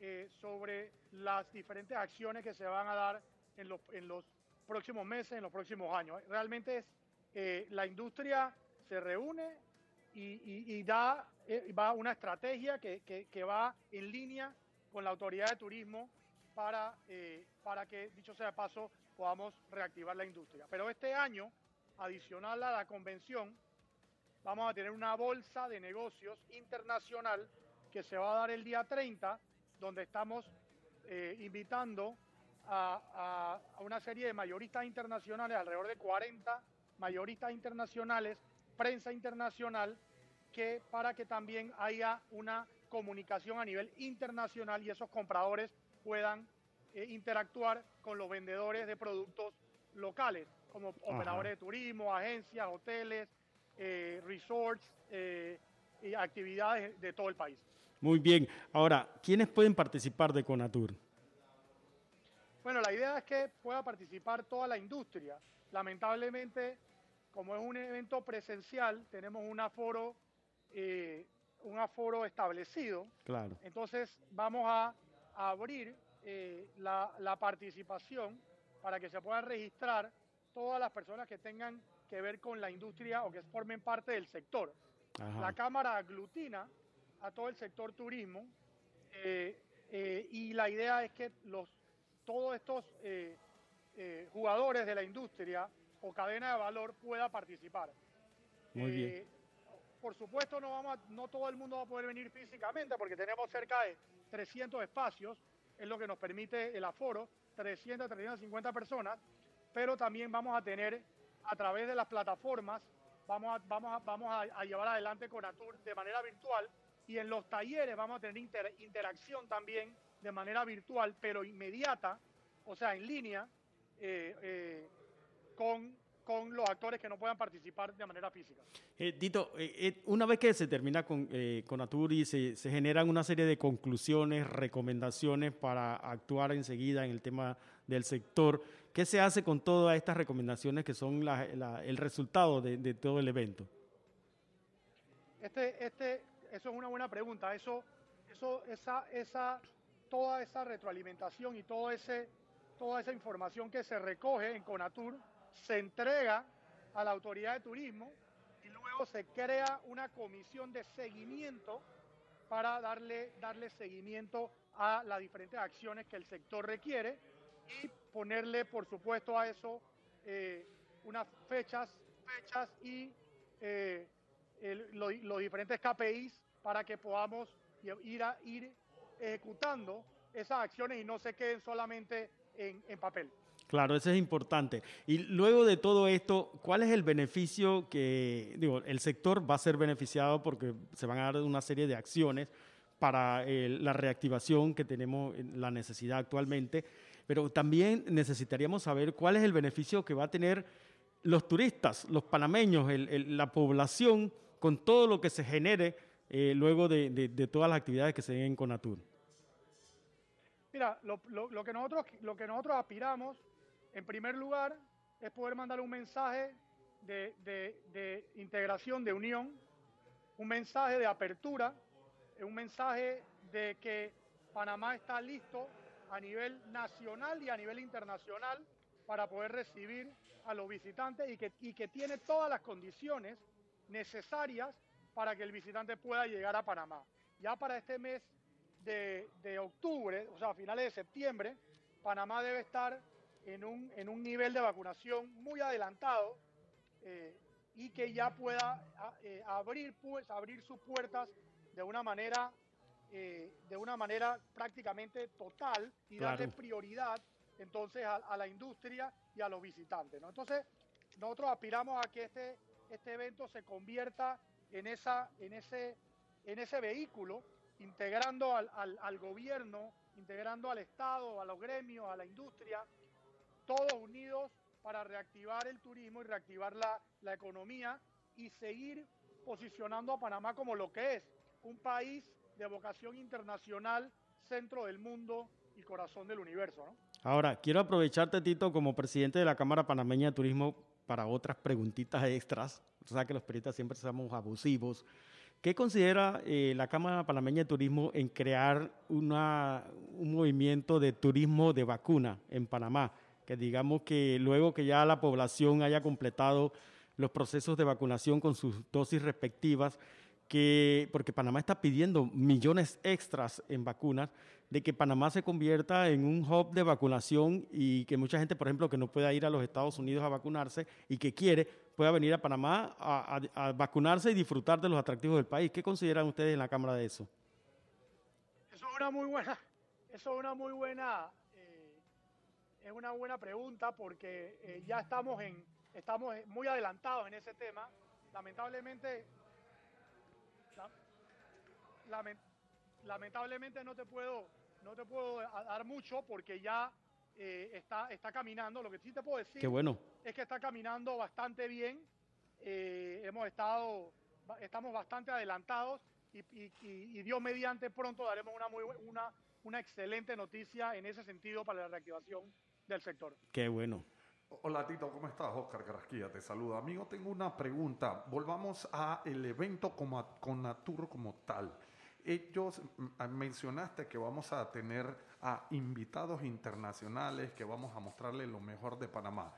eh, sobre las diferentes acciones que se van a dar en los, en los próximos meses, en los próximos años. Realmente es eh, la industria se reúne y, y- y da eh, va una estrategia que, que- que va en línea con la autoridad de turismo para, para que, dicho sea de paso, podamos reactivar la industria. Pero este año, adicional a la convención, vamos a tener una bolsa de negocios internacional que se va a dar el día 30, donde estamos eh, invitando a, a- a una serie de mayoristas internacionales, alrededor de 40 mayoristas internacionales, prensa internacional, que para que también haya una comunicación a nivel internacional y esos compradores puedan eh, interactuar con los vendedores de productos locales, como operadores de turismo, agencias, hoteles, eh, resorts eh, y actividades de todo el país. Muy bien. Ahora, ¿quiénes pueden participar de Conatur? Bueno, la idea es que pueda participar toda la industria. Lamentablemente, como es un evento presencial, tenemos un aforo eh, un aforo establecido. Claro. Entonces vamos a, a abrir eh, la, la participación para que se puedan registrar todas las personas que tengan que ver con la industria o que formen parte del sector. Ajá. La Cámara aglutina a todo el sector turismo eh, eh, y la idea es que los, todos estos eh, jugadores de la industria o cadena de valor pueda participar. Muy bien. Por supuesto, no, vamos a- no todo el mundo va a poder venir físicamente porque tenemos cerca de 300 espacios, es lo que nos permite el aforo, 300, 350 personas, pero también vamos a tener a través de las plataformas, vamos a, vamos a, vamos a, llevar adelante con Atur de manera virtual y en los talleres vamos a tener inter- interacción también de manera virtual, pero inmediata, o sea, en línea, eh, eh, con, con los actores que no puedan participar de manera física. Eh, Tito, eh, una vez que se termina con, con Aturi, se, se generan una serie de conclusiones, recomendaciones para actuar enseguida en el tema del sector. ¿Qué se hace con todas estas recomendaciones que son el resultado de, todo el evento? Este, este, eso es una buena pregunta. Esa, toda esa retroalimentación y toda esa información que se recoge en Conatur se entrega a la autoridad de turismo y luego se crea una comisión de seguimiento para darle, darle seguimiento a las diferentes acciones que el sector requiere y ponerle, por supuesto, a eso eh, unas fechas, fechas y eh, los diferentes KPIs para que podamos ir, a, ir ejecutando esas acciones y no se queden solamente en, en papel. Claro, eso es importante. Y luego de todo esto, ¿cuál es el beneficio que, digo, el sector va a ser beneficiado porque se van a dar una serie de acciones para eh, la reactivación que tenemos, en la necesidad actualmente, pero también necesitaríamos saber cuál es el beneficio que va a tener los turistas, los panameños, el- la población, con todo lo que se genere eh, luego de, todas las actividades que se den en Conatur. Mira, lo, que nosotros, aspiramos, en primer lugar, es poder mandar un mensaje de, integración, de unión, un mensaje de apertura, un mensaje de que Panamá está listo a nivel nacional y a nivel internacional para poder recibir a los visitantes y que, y que tiene todas las condiciones necesarias para que el visitante pueda llegar a Panamá. Ya para este mes de, de octubre, o sea, a finales de septiembre, Panamá debe estar en un, en un nivel de vacunación muy adelantado eh, y que ya pueda a- eh, abrir, abrir sus puertas de una manera eh, de una manera prácticamente total y darle prioridad entonces a, a la industria y a los visitantes. ¿no? Entonces, nosotros aspiramos a que este, este evento se convierta en, esa, en, ese, en ese vehículo, integrando al, al- al gobierno, integrando al Estado, a los gremios, a la industria, todos unidos para reactivar el turismo y reactivar la, la economía y seguir posicionando a Panamá como lo que es, un país de vocación internacional, centro del mundo y corazón del universo. ¿no? Ahora, quiero aprovecharte, Tito, como presidente de la Cámara Panameña de Turismo para otras preguntitas extras. O sea que los periodistas siempre somos abusivos. ¿Qué considera eh, la Cámara Panameña de Turismo en crear una, un movimiento de turismo de vacuna en Panamá? Que digamos que luego que ya la población haya completado los procesos de vacunación con sus dosis respectivas, que, porque Panamá está pidiendo millones extras en vacunas, de que Panamá se convierta en un hub de vacunación y que mucha gente, por ejemplo, que no pueda ir a los Estados Unidos a vacunarse y que quiere, pueda venir a Panamá a, vacunarse y disfrutar de los atractivos del país. ¿Qué consideran ustedes en la Cámara de eso? Eso es una muy buena, eso es una muy buena, eh, es una buena pregunta porque eh, ya estamos en, estamos muy adelantados en ese tema. Lamentablemente, la- lamen- lamentablemente no te puedo, no te puedo dar mucho porque ya eh, está, está caminando. Lo que sí te puedo decir Qué bueno. es que está caminando bastante bien. Eh, hemos estado, estamos bastante adelantados y, y- y- Dios mediante pronto daremos una, muy, una, una excelente noticia en ese sentido para la reactivación del sector. Qué bueno. Hola Tito, ¿cómo estás? Oscar Carrasquilla te saluda. Amigo, tengo una pregunta. Volvamos a el evento como a- con Natur como tal. Ellos mencionaste que vamos a tener a invitados internacionales que vamos a mostrarle lo mejor de Panamá.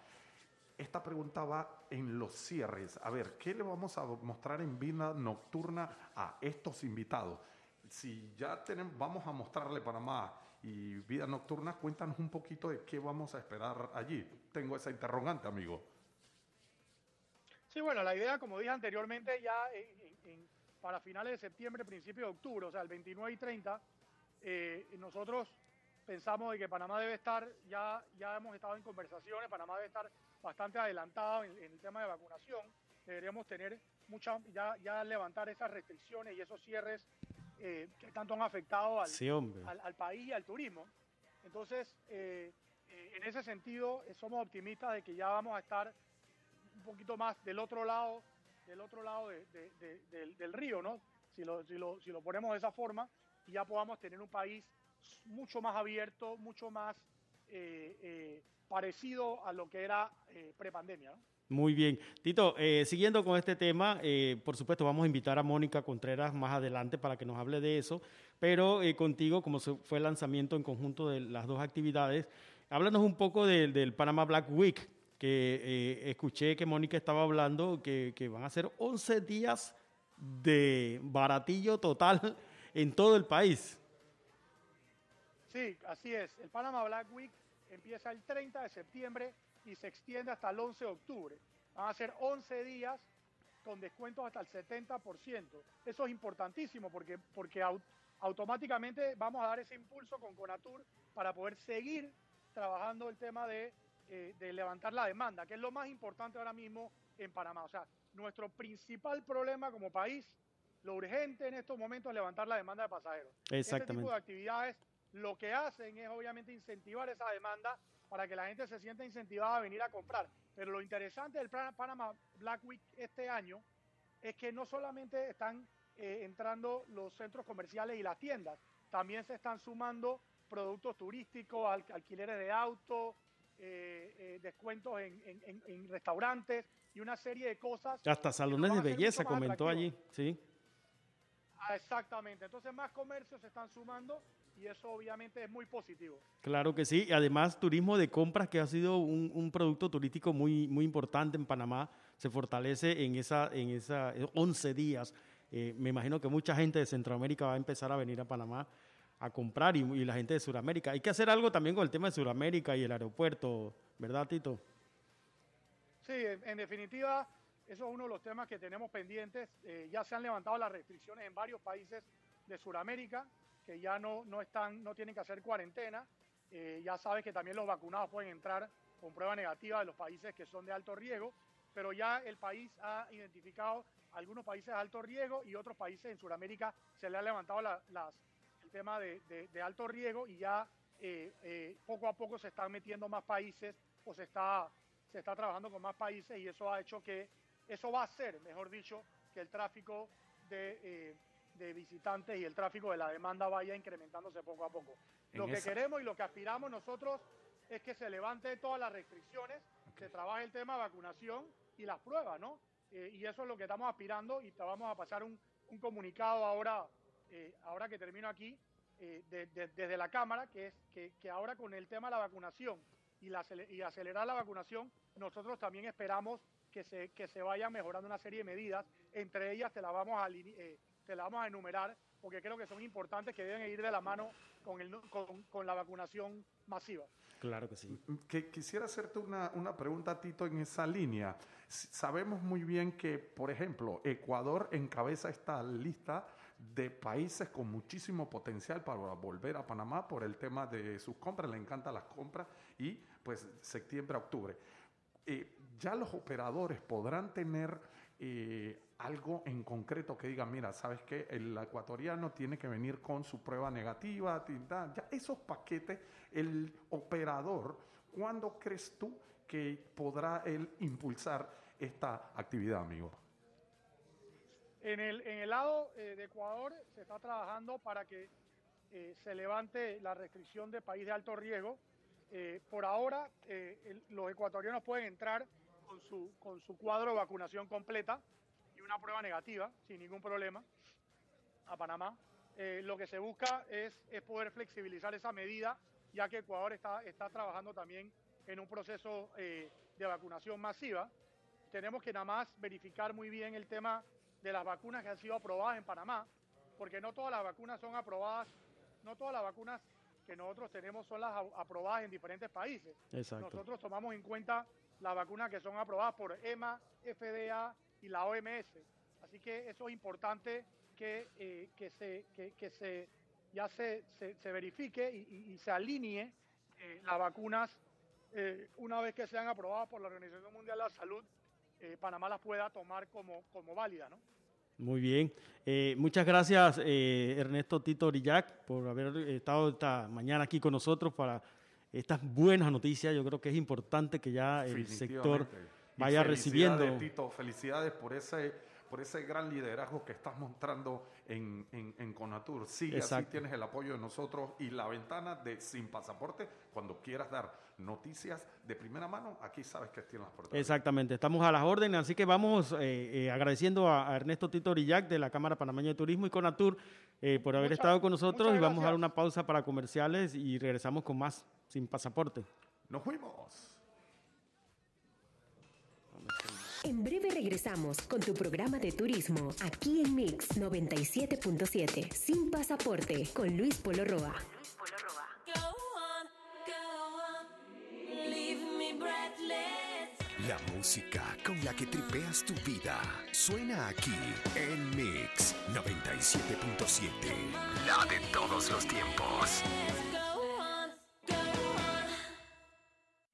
Esta pregunta va en los cierres. A ver, ¿qué le vamos a mostrar en vida nocturna a estos invitados? Si ya tenemos, vamos a mostrarle Panamá y vida nocturna, cuéntanos un poquito de qué vamos a esperar allí. Tengo esa interrogante, amigo. Sí, bueno, la idea, como dije anteriormente, ya en- para finales de septiembre, principios de octubre, o sea, el 29 y 30, eh, nosotros pensamos de que Panamá debe estar, ya, ya hemos estado en conversaciones, Panamá debe estar bastante adelantado en, en el tema de vacunación, deberíamos tener mucha, ya, ya levantar esas restricciones y esos cierres eh, que tanto han afectado al, Sí, al, al país y al turismo. Entonces, eh, eh, en ese sentido, somos optimistas de que ya vamos a estar un poquito más del otro lado, del otro lado de- de- de- del, del río, ¿no? Si lo, si, lo, si lo ponemos de esa forma, y ya podamos tener un país mucho más abierto, mucho más eh, eh, parecido a lo que era eh, prepandemia, ¿no? Muy bien. Tito, eh, siguiendo con este tema, eh, por supuesto vamos a invitar a Mónica Contreras más adelante para que nos hable de eso, pero eh, contigo, como fue el lanzamiento en conjunto de las dos actividades, háblanos un poco del- del Panama Black Week, que eh, escuché que Mónica estaba hablando que, que van a ser 11 días de baratillo total en todo el país. Sí, así es. El Panama Black Week empieza el 30 de septiembre y se extiende hasta el 11 de octubre. Van a ser 11 días con descuentos hasta el 70%. Eso es importantísimo porque, porque au- automáticamente vamos a dar ese impulso con Conatur para poder seguir trabajando el tema de, eh, de levantar la demanda, que es lo más importante ahora mismo en Panamá. O sea, nuestro principal problema como país, lo urgente en estos momentos es levantar la demanda de pasajeros. Este Exactamente. tipo de actividades lo que hacen es obviamente incentivar esa demanda para que la gente se sienta incentivada a venir a comprar. Pero lo interesante del Plan- Panama Black Week este año es que no solamente están eh, entrando los centros comerciales y las tiendas, también se están sumando productos turísticos, al- alquileres de autos, eh, eh, descuentos en, en- en- en restaurantes y una serie de cosas. Hasta salones de belleza comentó allí, sí. Ah, Exactamente, entonces más comercios se están sumando y eso obviamente es muy positivo. Claro que sí, y además turismo de compras que ha sido un, un producto turístico muy, muy importante en Panamá, se fortalece en esa, en esa 11 días. Eh, me imagino que mucha gente de Centroamérica va a empezar a venir a Panamá a comprar y, la gente de Sudamérica. Hay que hacer algo también con el tema de Sudamérica y el aeropuerto, ¿verdad, Tito? Sí, en, definitiva, eso es uno de los temas que tenemos pendientes. Eh, ya se han levantado las restricciones en varios países de Sudamérica que ya no, no, están, no tienen que hacer cuarentena. Eh, ya sabes que también los vacunados pueden entrar con prueba negativa de los países que son de alto riesgo, pero ya el país ha identificado algunos países de alto riesgo y otros países en Sudamérica se le ha levantado la- las, tema de, de- de alto riesgo y ya eh, eh, poco a poco se están metiendo más países o se está, se está trabajando con más países y eso ha hecho que, eso va a hacer, mejor dicho, que el tráfico de, eh, de visitantes y el tráfico de la demanda vaya incrementándose poco a poco. En Lo que esa- queremos y lo que aspiramos nosotros es que se levante todas las restricciones, se trabaje el tema de vacunación y las pruebas, ¿no? Y eso es lo que estamos aspirando y te vamos a pasar un, un comunicado ahora, eh, ahora que termino aquí, eh, de- de- desde la Cámara, que es que, que ahora con el tema de la vacunación y, la, y acelerar la vacunación, nosotros también esperamos que se, que se vayan mejorando una serie de medidas, entre ellas te la vamos a, eh, te la vamos a enumerar, porque creo que son importantes que deben ir de la mano con, el, con, con la vacunación masiva. Claro que sí. Que quisiera hacerte una, una pregunta, Tito, en esa línea. Sabemos muy bien que, por ejemplo, Ecuador encabeza esta lista de países con muchísimo potencial para volver a Panamá por el tema de sus compras, le encantan las compras y pues septiembre, octubre. Eh, ya los operadores podrán tener eh, algo en concreto que digan, mira, ¿sabes qué? El ecuatoriano tiene que venir con su prueba negativa, ya esos paquetes, el operador, ¿cuándo crees tú que podrá él impulsar esta actividad, amigo? En el, en el lado eh, de Ecuador se está trabajando para que eh, se levante la restricción de país de alto riesgo. eh, por ahora los ecuatorianos pueden entrar con su, con su cuadro de vacunación completa y una prueba negativa sin ningún problema a Panamá. Lo que se busca es, es poder flexibilizar esa medida, ya que Ecuador está, está trabajando también en un proceso de vacunación masiva. Tenemos que nada más verificar muy bien el tema de las vacunas que han sido aprobadas en Panamá, porque no todas las vacunas son aprobadas, no todas las vacunas que nosotros tenemos son las aprobadas en diferentes países. Exacto. Nosotros tomamos en cuenta las vacunas que son aprobadas por EMA, FDA y la OMS. Así que eso es importante que, eh, que, se, que, que se, ya se, se, se verifique y, y- y se alinee eh, las vacunas eh, una vez que sean aprobadas por la Organización Mundial de la Salud, Panamá las pueda tomar como, como válidas, ¿no? Muy bien. Eh, muchas gracias, eh, Ernesto Tito Orillac, por haber estado esta mañana aquí con nosotros para estas buenas noticias. Yo creo que es importante que ya el sector. Y vaya felicidades, recibiendo. Tito, felicidades por ese, por ese gran liderazgo que estás mostrando en, en, en Conatur. Así, Exacto. tienes el apoyo de nosotros y la ventana de Sin Pasaporte. Cuando quieras dar noticias de primera mano, aquí sabes que tienes las puertas. Exactamente, estamos a las órdenes, así que vamos eh, eh, agradeciendo a, a Ernesto Tito Orillac de la Cámara Panameña de Turismo y Conatur eh, por haber Muchas- estado con nosotros y vamos a dar una pausa para comerciales y regresamos con más sin pasaporte. Nos fuimos. En breve regresamos con tu programa de turismo aquí en Mix 97.7 Sin Pasaporte con Luis Polo Roa. La música con la que tripeas tu vida suena aquí en Mix 97.7. La de todos los tiempos.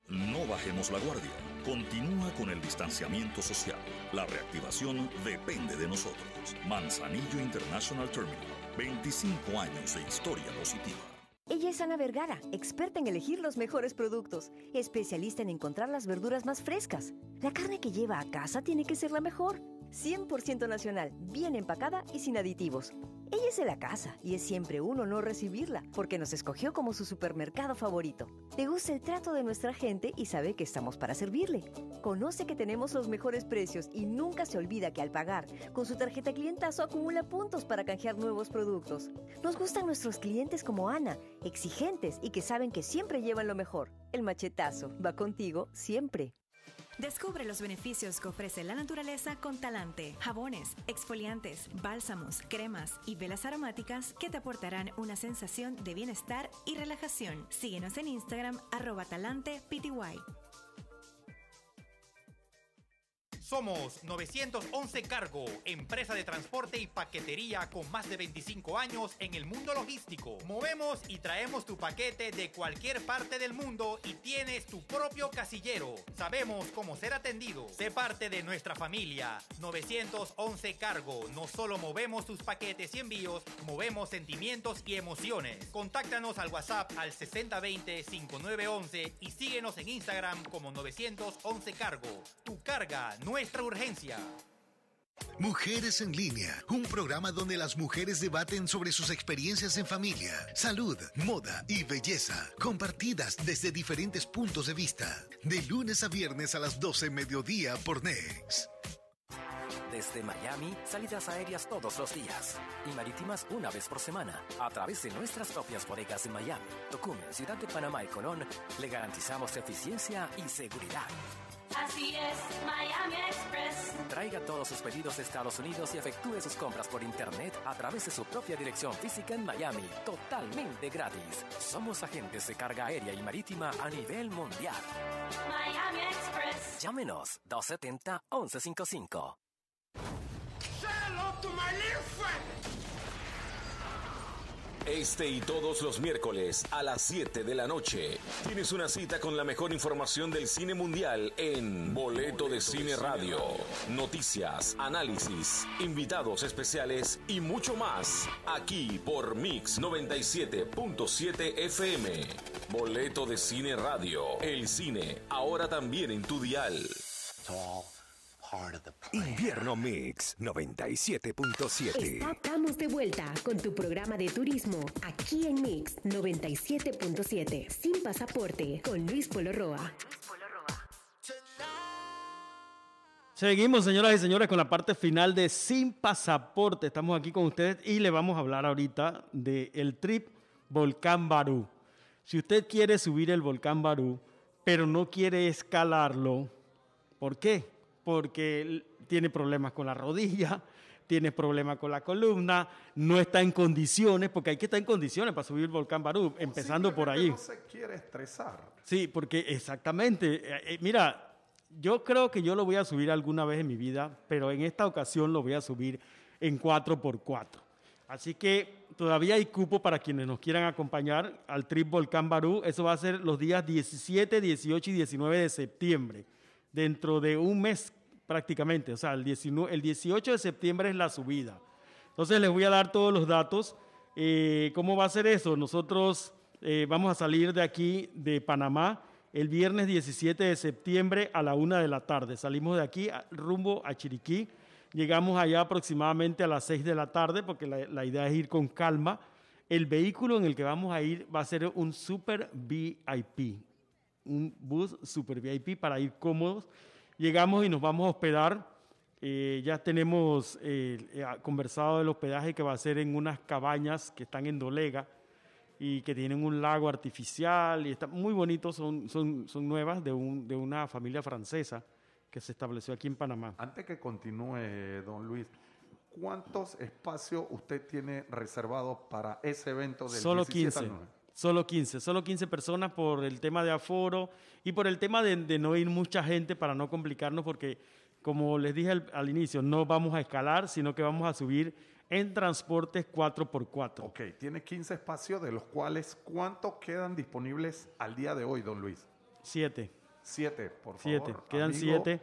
No bajemos la guardia. Continúa con el distanciamiento social. La reactivación depende de nosotros. Manzanillo International Terminal. 25 años de historia positiva. Ella es Ana Vergara, experta en elegir los mejores productos, especialista en encontrar las verduras más frescas. La carne que lleva a casa tiene que ser la mejor. 100% nacional, bien empacada y sin aditivos. Ella es de la casa y es siempre un honor recibirla porque nos escogió como su supermercado favorito. Le gusta el trato de nuestra gente y sabe que estamos para servirle. Conoce que tenemos los mejores precios y nunca se olvida que al pagar con su tarjeta clientazo acumula puntos para canjear nuevos productos. Nos gustan nuestros clientes como Ana, exigentes y que saben que siempre llevan lo mejor. El machetazo va contigo siempre. Descubre los beneficios que ofrece la naturaleza con Talante. Jabones, exfoliantes, bálsamos, cremas y velas aromáticas que te aportarán una sensación de bienestar y relajación. Síguenos en Instagram, arroba. Somos 911 Cargo, empresa de transporte y paquetería con más de 25 años en el mundo logístico. Movemos y traemos tu paquete de cualquier parte del mundo y tienes tu propio casillero. Sabemos cómo ser atendido. Sé parte de nuestra familia. 911 Cargo. No solo movemos tus paquetes y envíos, movemos sentimientos y emociones. Contáctanos al WhatsApp al 6020-5911 y síguenos en Instagram como 911 Cargo. Tu carga, nuestra urgencia. Mujeres en línea, un programa donde las mujeres debaten sobre sus experiencias en familia, salud, moda y belleza, compartidas desde diferentes puntos de vista, de lunes a viernes a las 12 mediodía por NEX. Desde Miami, salidas aéreas todos los días y marítimas una vez por semana. A través de nuestras propias bodegas en Miami, Tocumen, Ciudad de Panamá y Colón, le garantizamos eficiencia y seguridad. Así es, Miami Express. Traiga todos sus pedidos de Estados Unidos y efectúe sus compras por internet a través de su propia dirección física en Miami, totalmente gratis. Somos agentes de carga aérea y marítima a nivel mundial. Miami Express. Llámenos 270-1155. Este y todos los miércoles a las 7 de la noche tienes una cita con la mejor información del cine mundial en Boleto de Cine Radio. Noticias, análisis, invitados especiales y mucho más. Aquí por Mix 97.7 FM. Boleto de Cine Radio. El cine, ahora también en tu dial. Invierno Mix 97.7. Estamos de vuelta con tu programa de turismo aquí en Mix 97.7. Sin pasaporte con Luis Polo Roa. Seguimos, señoras y señores, con la parte final de Sin Pasaporte. Estamos aquí con ustedes y le vamos a hablar ahorita del trip Volcán Barú. Si usted quiere subir el Volcán Barú, pero no quiere escalarlo, ¿por qué? Porque tiene problemas con la rodilla, tiene problemas con la columna, no está en condiciones, porque hay que estar en condiciones para subir el Volcán Barú, empezando por ahí. No se quiere estresar. Sí, porque exactamente, eh, eh, mira, yo creo que yo lo voy a subir alguna vez en mi vida, pero en esta ocasión lo voy a subir en 4x4. Así que todavía hay cupo para quienes nos quieran acompañar al Trip Volcán Barú. Eso va a ser los días 17, 18 y 19 de septiembre, dentro de un mes prácticamente. O sea, el, 19, el 18 de septiembre es la subida. Entonces les voy a dar todos los datos. Eh, ¿Cómo va a ser eso? Nosotros eh, vamos a salir de aquí, de Panamá, el viernes 17 de septiembre a la una de la tarde. Salimos de aquí rumbo a Chiriquí. Llegamos allá aproximadamente a las 6 de la tarde porque la, idea es ir con calma. El vehículo en el que vamos a ir va a ser un Super VIP, un bus Super VIP para ir cómodos. Llegamos y nos vamos a hospedar. Eh, ya tenemos eh, conversado del hospedaje que va a ser en unas cabañas que están en Dolega y que tienen un lago artificial y están muy bonitos, son, son, son nuevas de, un, de una familia francesa que se estableció aquí en Panamá. Antes que continúe, don Luis, ¿cuántos espacios usted tiene reservados para ese evento del Solo 15. Solo 15, solo 15 personas por el tema de aforo y por el tema de, de no ir mucha gente para no complicarnos porque, como les dije al, al inicio, no vamos a escalar, sino que vamos a subir en transportes 4x4. Ok, tiene 15 espacios, de los cuales ¿cuántos quedan disponibles al día de hoy, don Luis? Siete. Siete, por favor. Siete, quedan siete.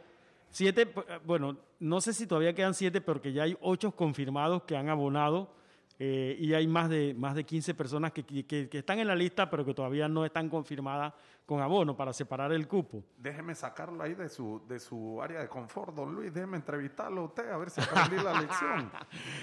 Siete, bueno, no sé si todavía quedan siete, porque ya hay ocho confirmados que han abonado eh, y hay más de, más de 15 personas que, que, que, están en la lista, pero que todavía no están confirmadas con abono para separar el cupo. Déjeme sacarlo ahí de su, de su área de confort, don Luis. Déjeme entrevistarlo a usted a ver si aprendí la lección.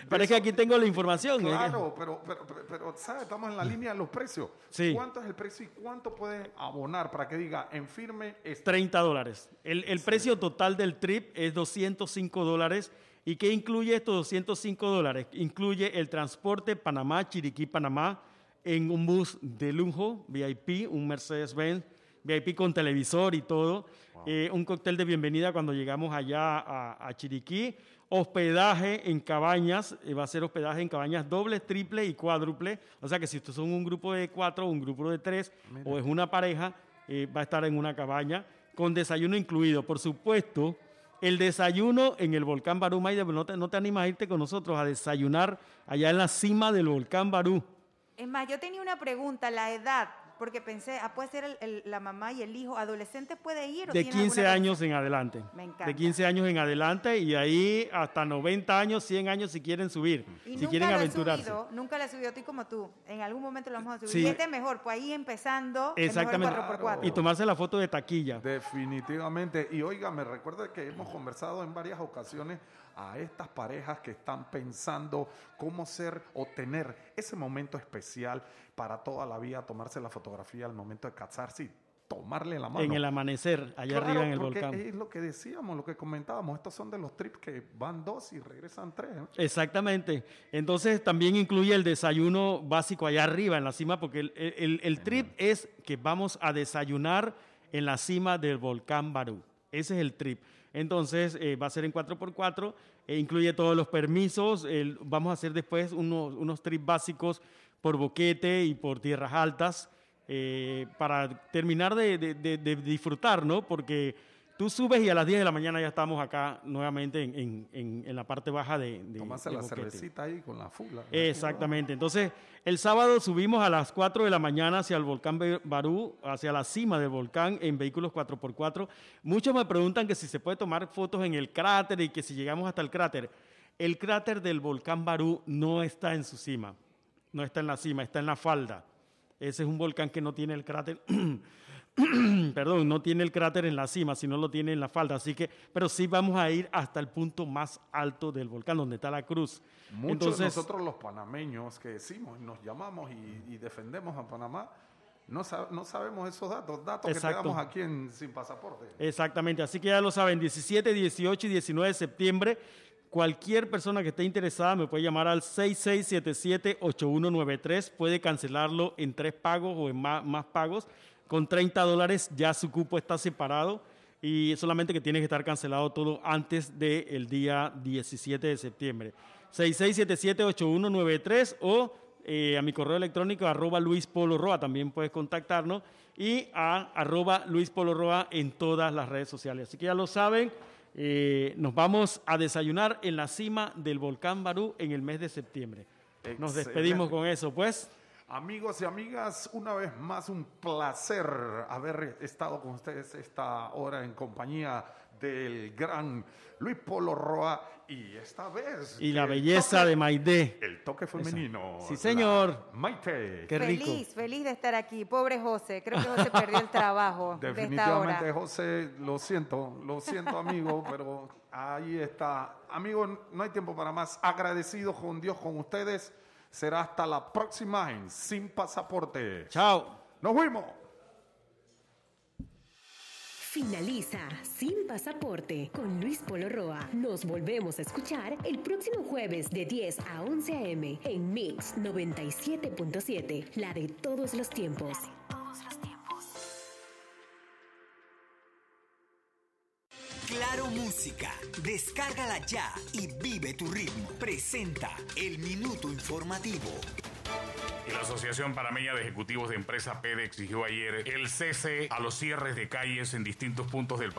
pero es que aquí tengo la información. Claro, pero, pero, pero, pero, ¿sabe? Estamos en la línea de los precios. Sí. ¿Cuánto es el precio y cuánto puede abonar para que diga en firme? Es 30 dólares. El, el sí. precio total del trip es 205 dólares. ¿Y qué incluye estos 205 dólares? Incluye el transporte Panamá, Chiriquí, Panamá, en un bus de lujo, VIP, un Mercedes-Benz, VIP con televisor y todo, wow. eh, un cóctel de bienvenida cuando llegamos allá a, a Chiriquí, hospedaje en cabañas, eh, va a ser hospedaje en cabañas doble, triple y cuádruple, o sea que si ustedes son un grupo de cuatro, un grupo de tres Mira. o es una pareja, eh, va a estar en una cabaña con desayuno incluido. Por supuesto, el desayuno en el volcán Barú, Maide, no te, no te animas a irte con nosotros a desayunar allá en la cima del volcán Barú. Es más, yo tenía una pregunta, la edad, porque pensé, ah, puede ser el, el, la mamá y el hijo, ¿adolescente puede ir? O de 15 años en adelante. Me encanta. De 15 años en adelante y ahí hasta 90 años, 100 años si quieren subir, y si quieren aventurarse. Subido, nunca le he subido, estoy como tú, en algún momento lo vamos a subir. Sí. Y este mejor, pues ahí empezando, Exactamente. El 4x4. Y tomarse la foto de taquilla. Definitivamente. Y oiga, me recuerda que hemos conversado en varias ocasiones a estas parejas que están pensando cómo ser o tener ese momento especial para toda la vida, tomarse la fotografía al momento de casarse y tomarle la mano. En el amanecer, allá claro, arriba en el porque volcán. Es lo que decíamos, lo que comentábamos. Estos son de los trips que van dos y regresan tres. Exactamente. Entonces también incluye el desayuno básico allá arriba en la cima, porque el, el, el trip es que vamos a desayunar en la cima del volcán Barú. Ese es el trip. Entonces eh, va a ser en 4x4, e incluye todos los permisos. Vamos a hacer después unos, unos trips básicos por boquete y por tierras altas eh, para terminar de, de, de, de, disfrutar, ¿no? Porque tú subes y a las 10 de la mañana ya estamos acá nuevamente en, en, en, en la parte baja de... de Tomarse la boquete. cervecita ahí con la fula. Exactamente. Entonces, el sábado subimos a las 4 de la mañana hacia el volcán Barú, hacia la cima del volcán en vehículos 4x4. Muchos me preguntan que si se puede tomar fotos en el cráter y que si llegamos hasta el cráter. El cráter del volcán Barú no está en su cima, no está en la cima, está en la falda. Ese es un volcán que no tiene el cráter, perdón, no tiene el cráter en la cima, sino lo tiene en la falda. Así que, pero sí vamos a ir hasta el punto más alto del volcán, donde está la cruz. Muchos Entonces, de nosotros los panameños que decimos, nos llamamos y, y defendemos a Panamá, no, sab- no sabemos esos datos, datos Exacto. que te damos aquí en Sin Pasaporte. Exactamente, así que ya lo saben, 17, 18 y 19 de septiembre. Cualquier persona que esté interesada me puede llamar al 6677-8193. Puede cancelarlo en tres pagos o en más, más pagos. Con 30 dólares ya su cupo está separado y solamente que tiene que estar cancelado todo antes del día 17 de septiembre. 6677-8193 o eh, a mi correo electrónico arroba Luis Polo Roa. También puedes contactarnos y a arroba Luis Polo Roa en todas las redes sociales. Así que ya lo saben, eh, nos vamos a desayunar en la cima del volcán Barú en el mes de septiembre. Nos despedimos con eso, pues. Amigos y amigas, una vez más un placer haber estado con ustedes esta hora en compañía del gran Luis Polo Roa y esta vez Y la el belleza toque- de Maidé. el toque femenino. Sí, señor. Maite. Qué rico. Feliz, feliz de estar aquí. Pobre José, creo que José perdió el trabajo de esta Definitivamente, hora. José, lo siento, lo siento, amigo, pero ahí está. Amigo, no hay tiempo para más. Agradecido con Dios, con ustedes. Será hasta la próxima en Sin Pasaporte. Chao. Nos vemos. Finaliza Sin Pasaporte con Luis Polo Roa. Nos volvemos a escuchar el próximo jueves de 10 a 11 a.m. en Mix 97.7, la de todos los tiempos. Claro Música. Descárgala ya y vive tu ritmo. Presenta el minuto informativo. La Asociación Panameña de Ejecutivos de Empresa PEDE exigió ayer el cese a los cierres de calles en distintos puntos del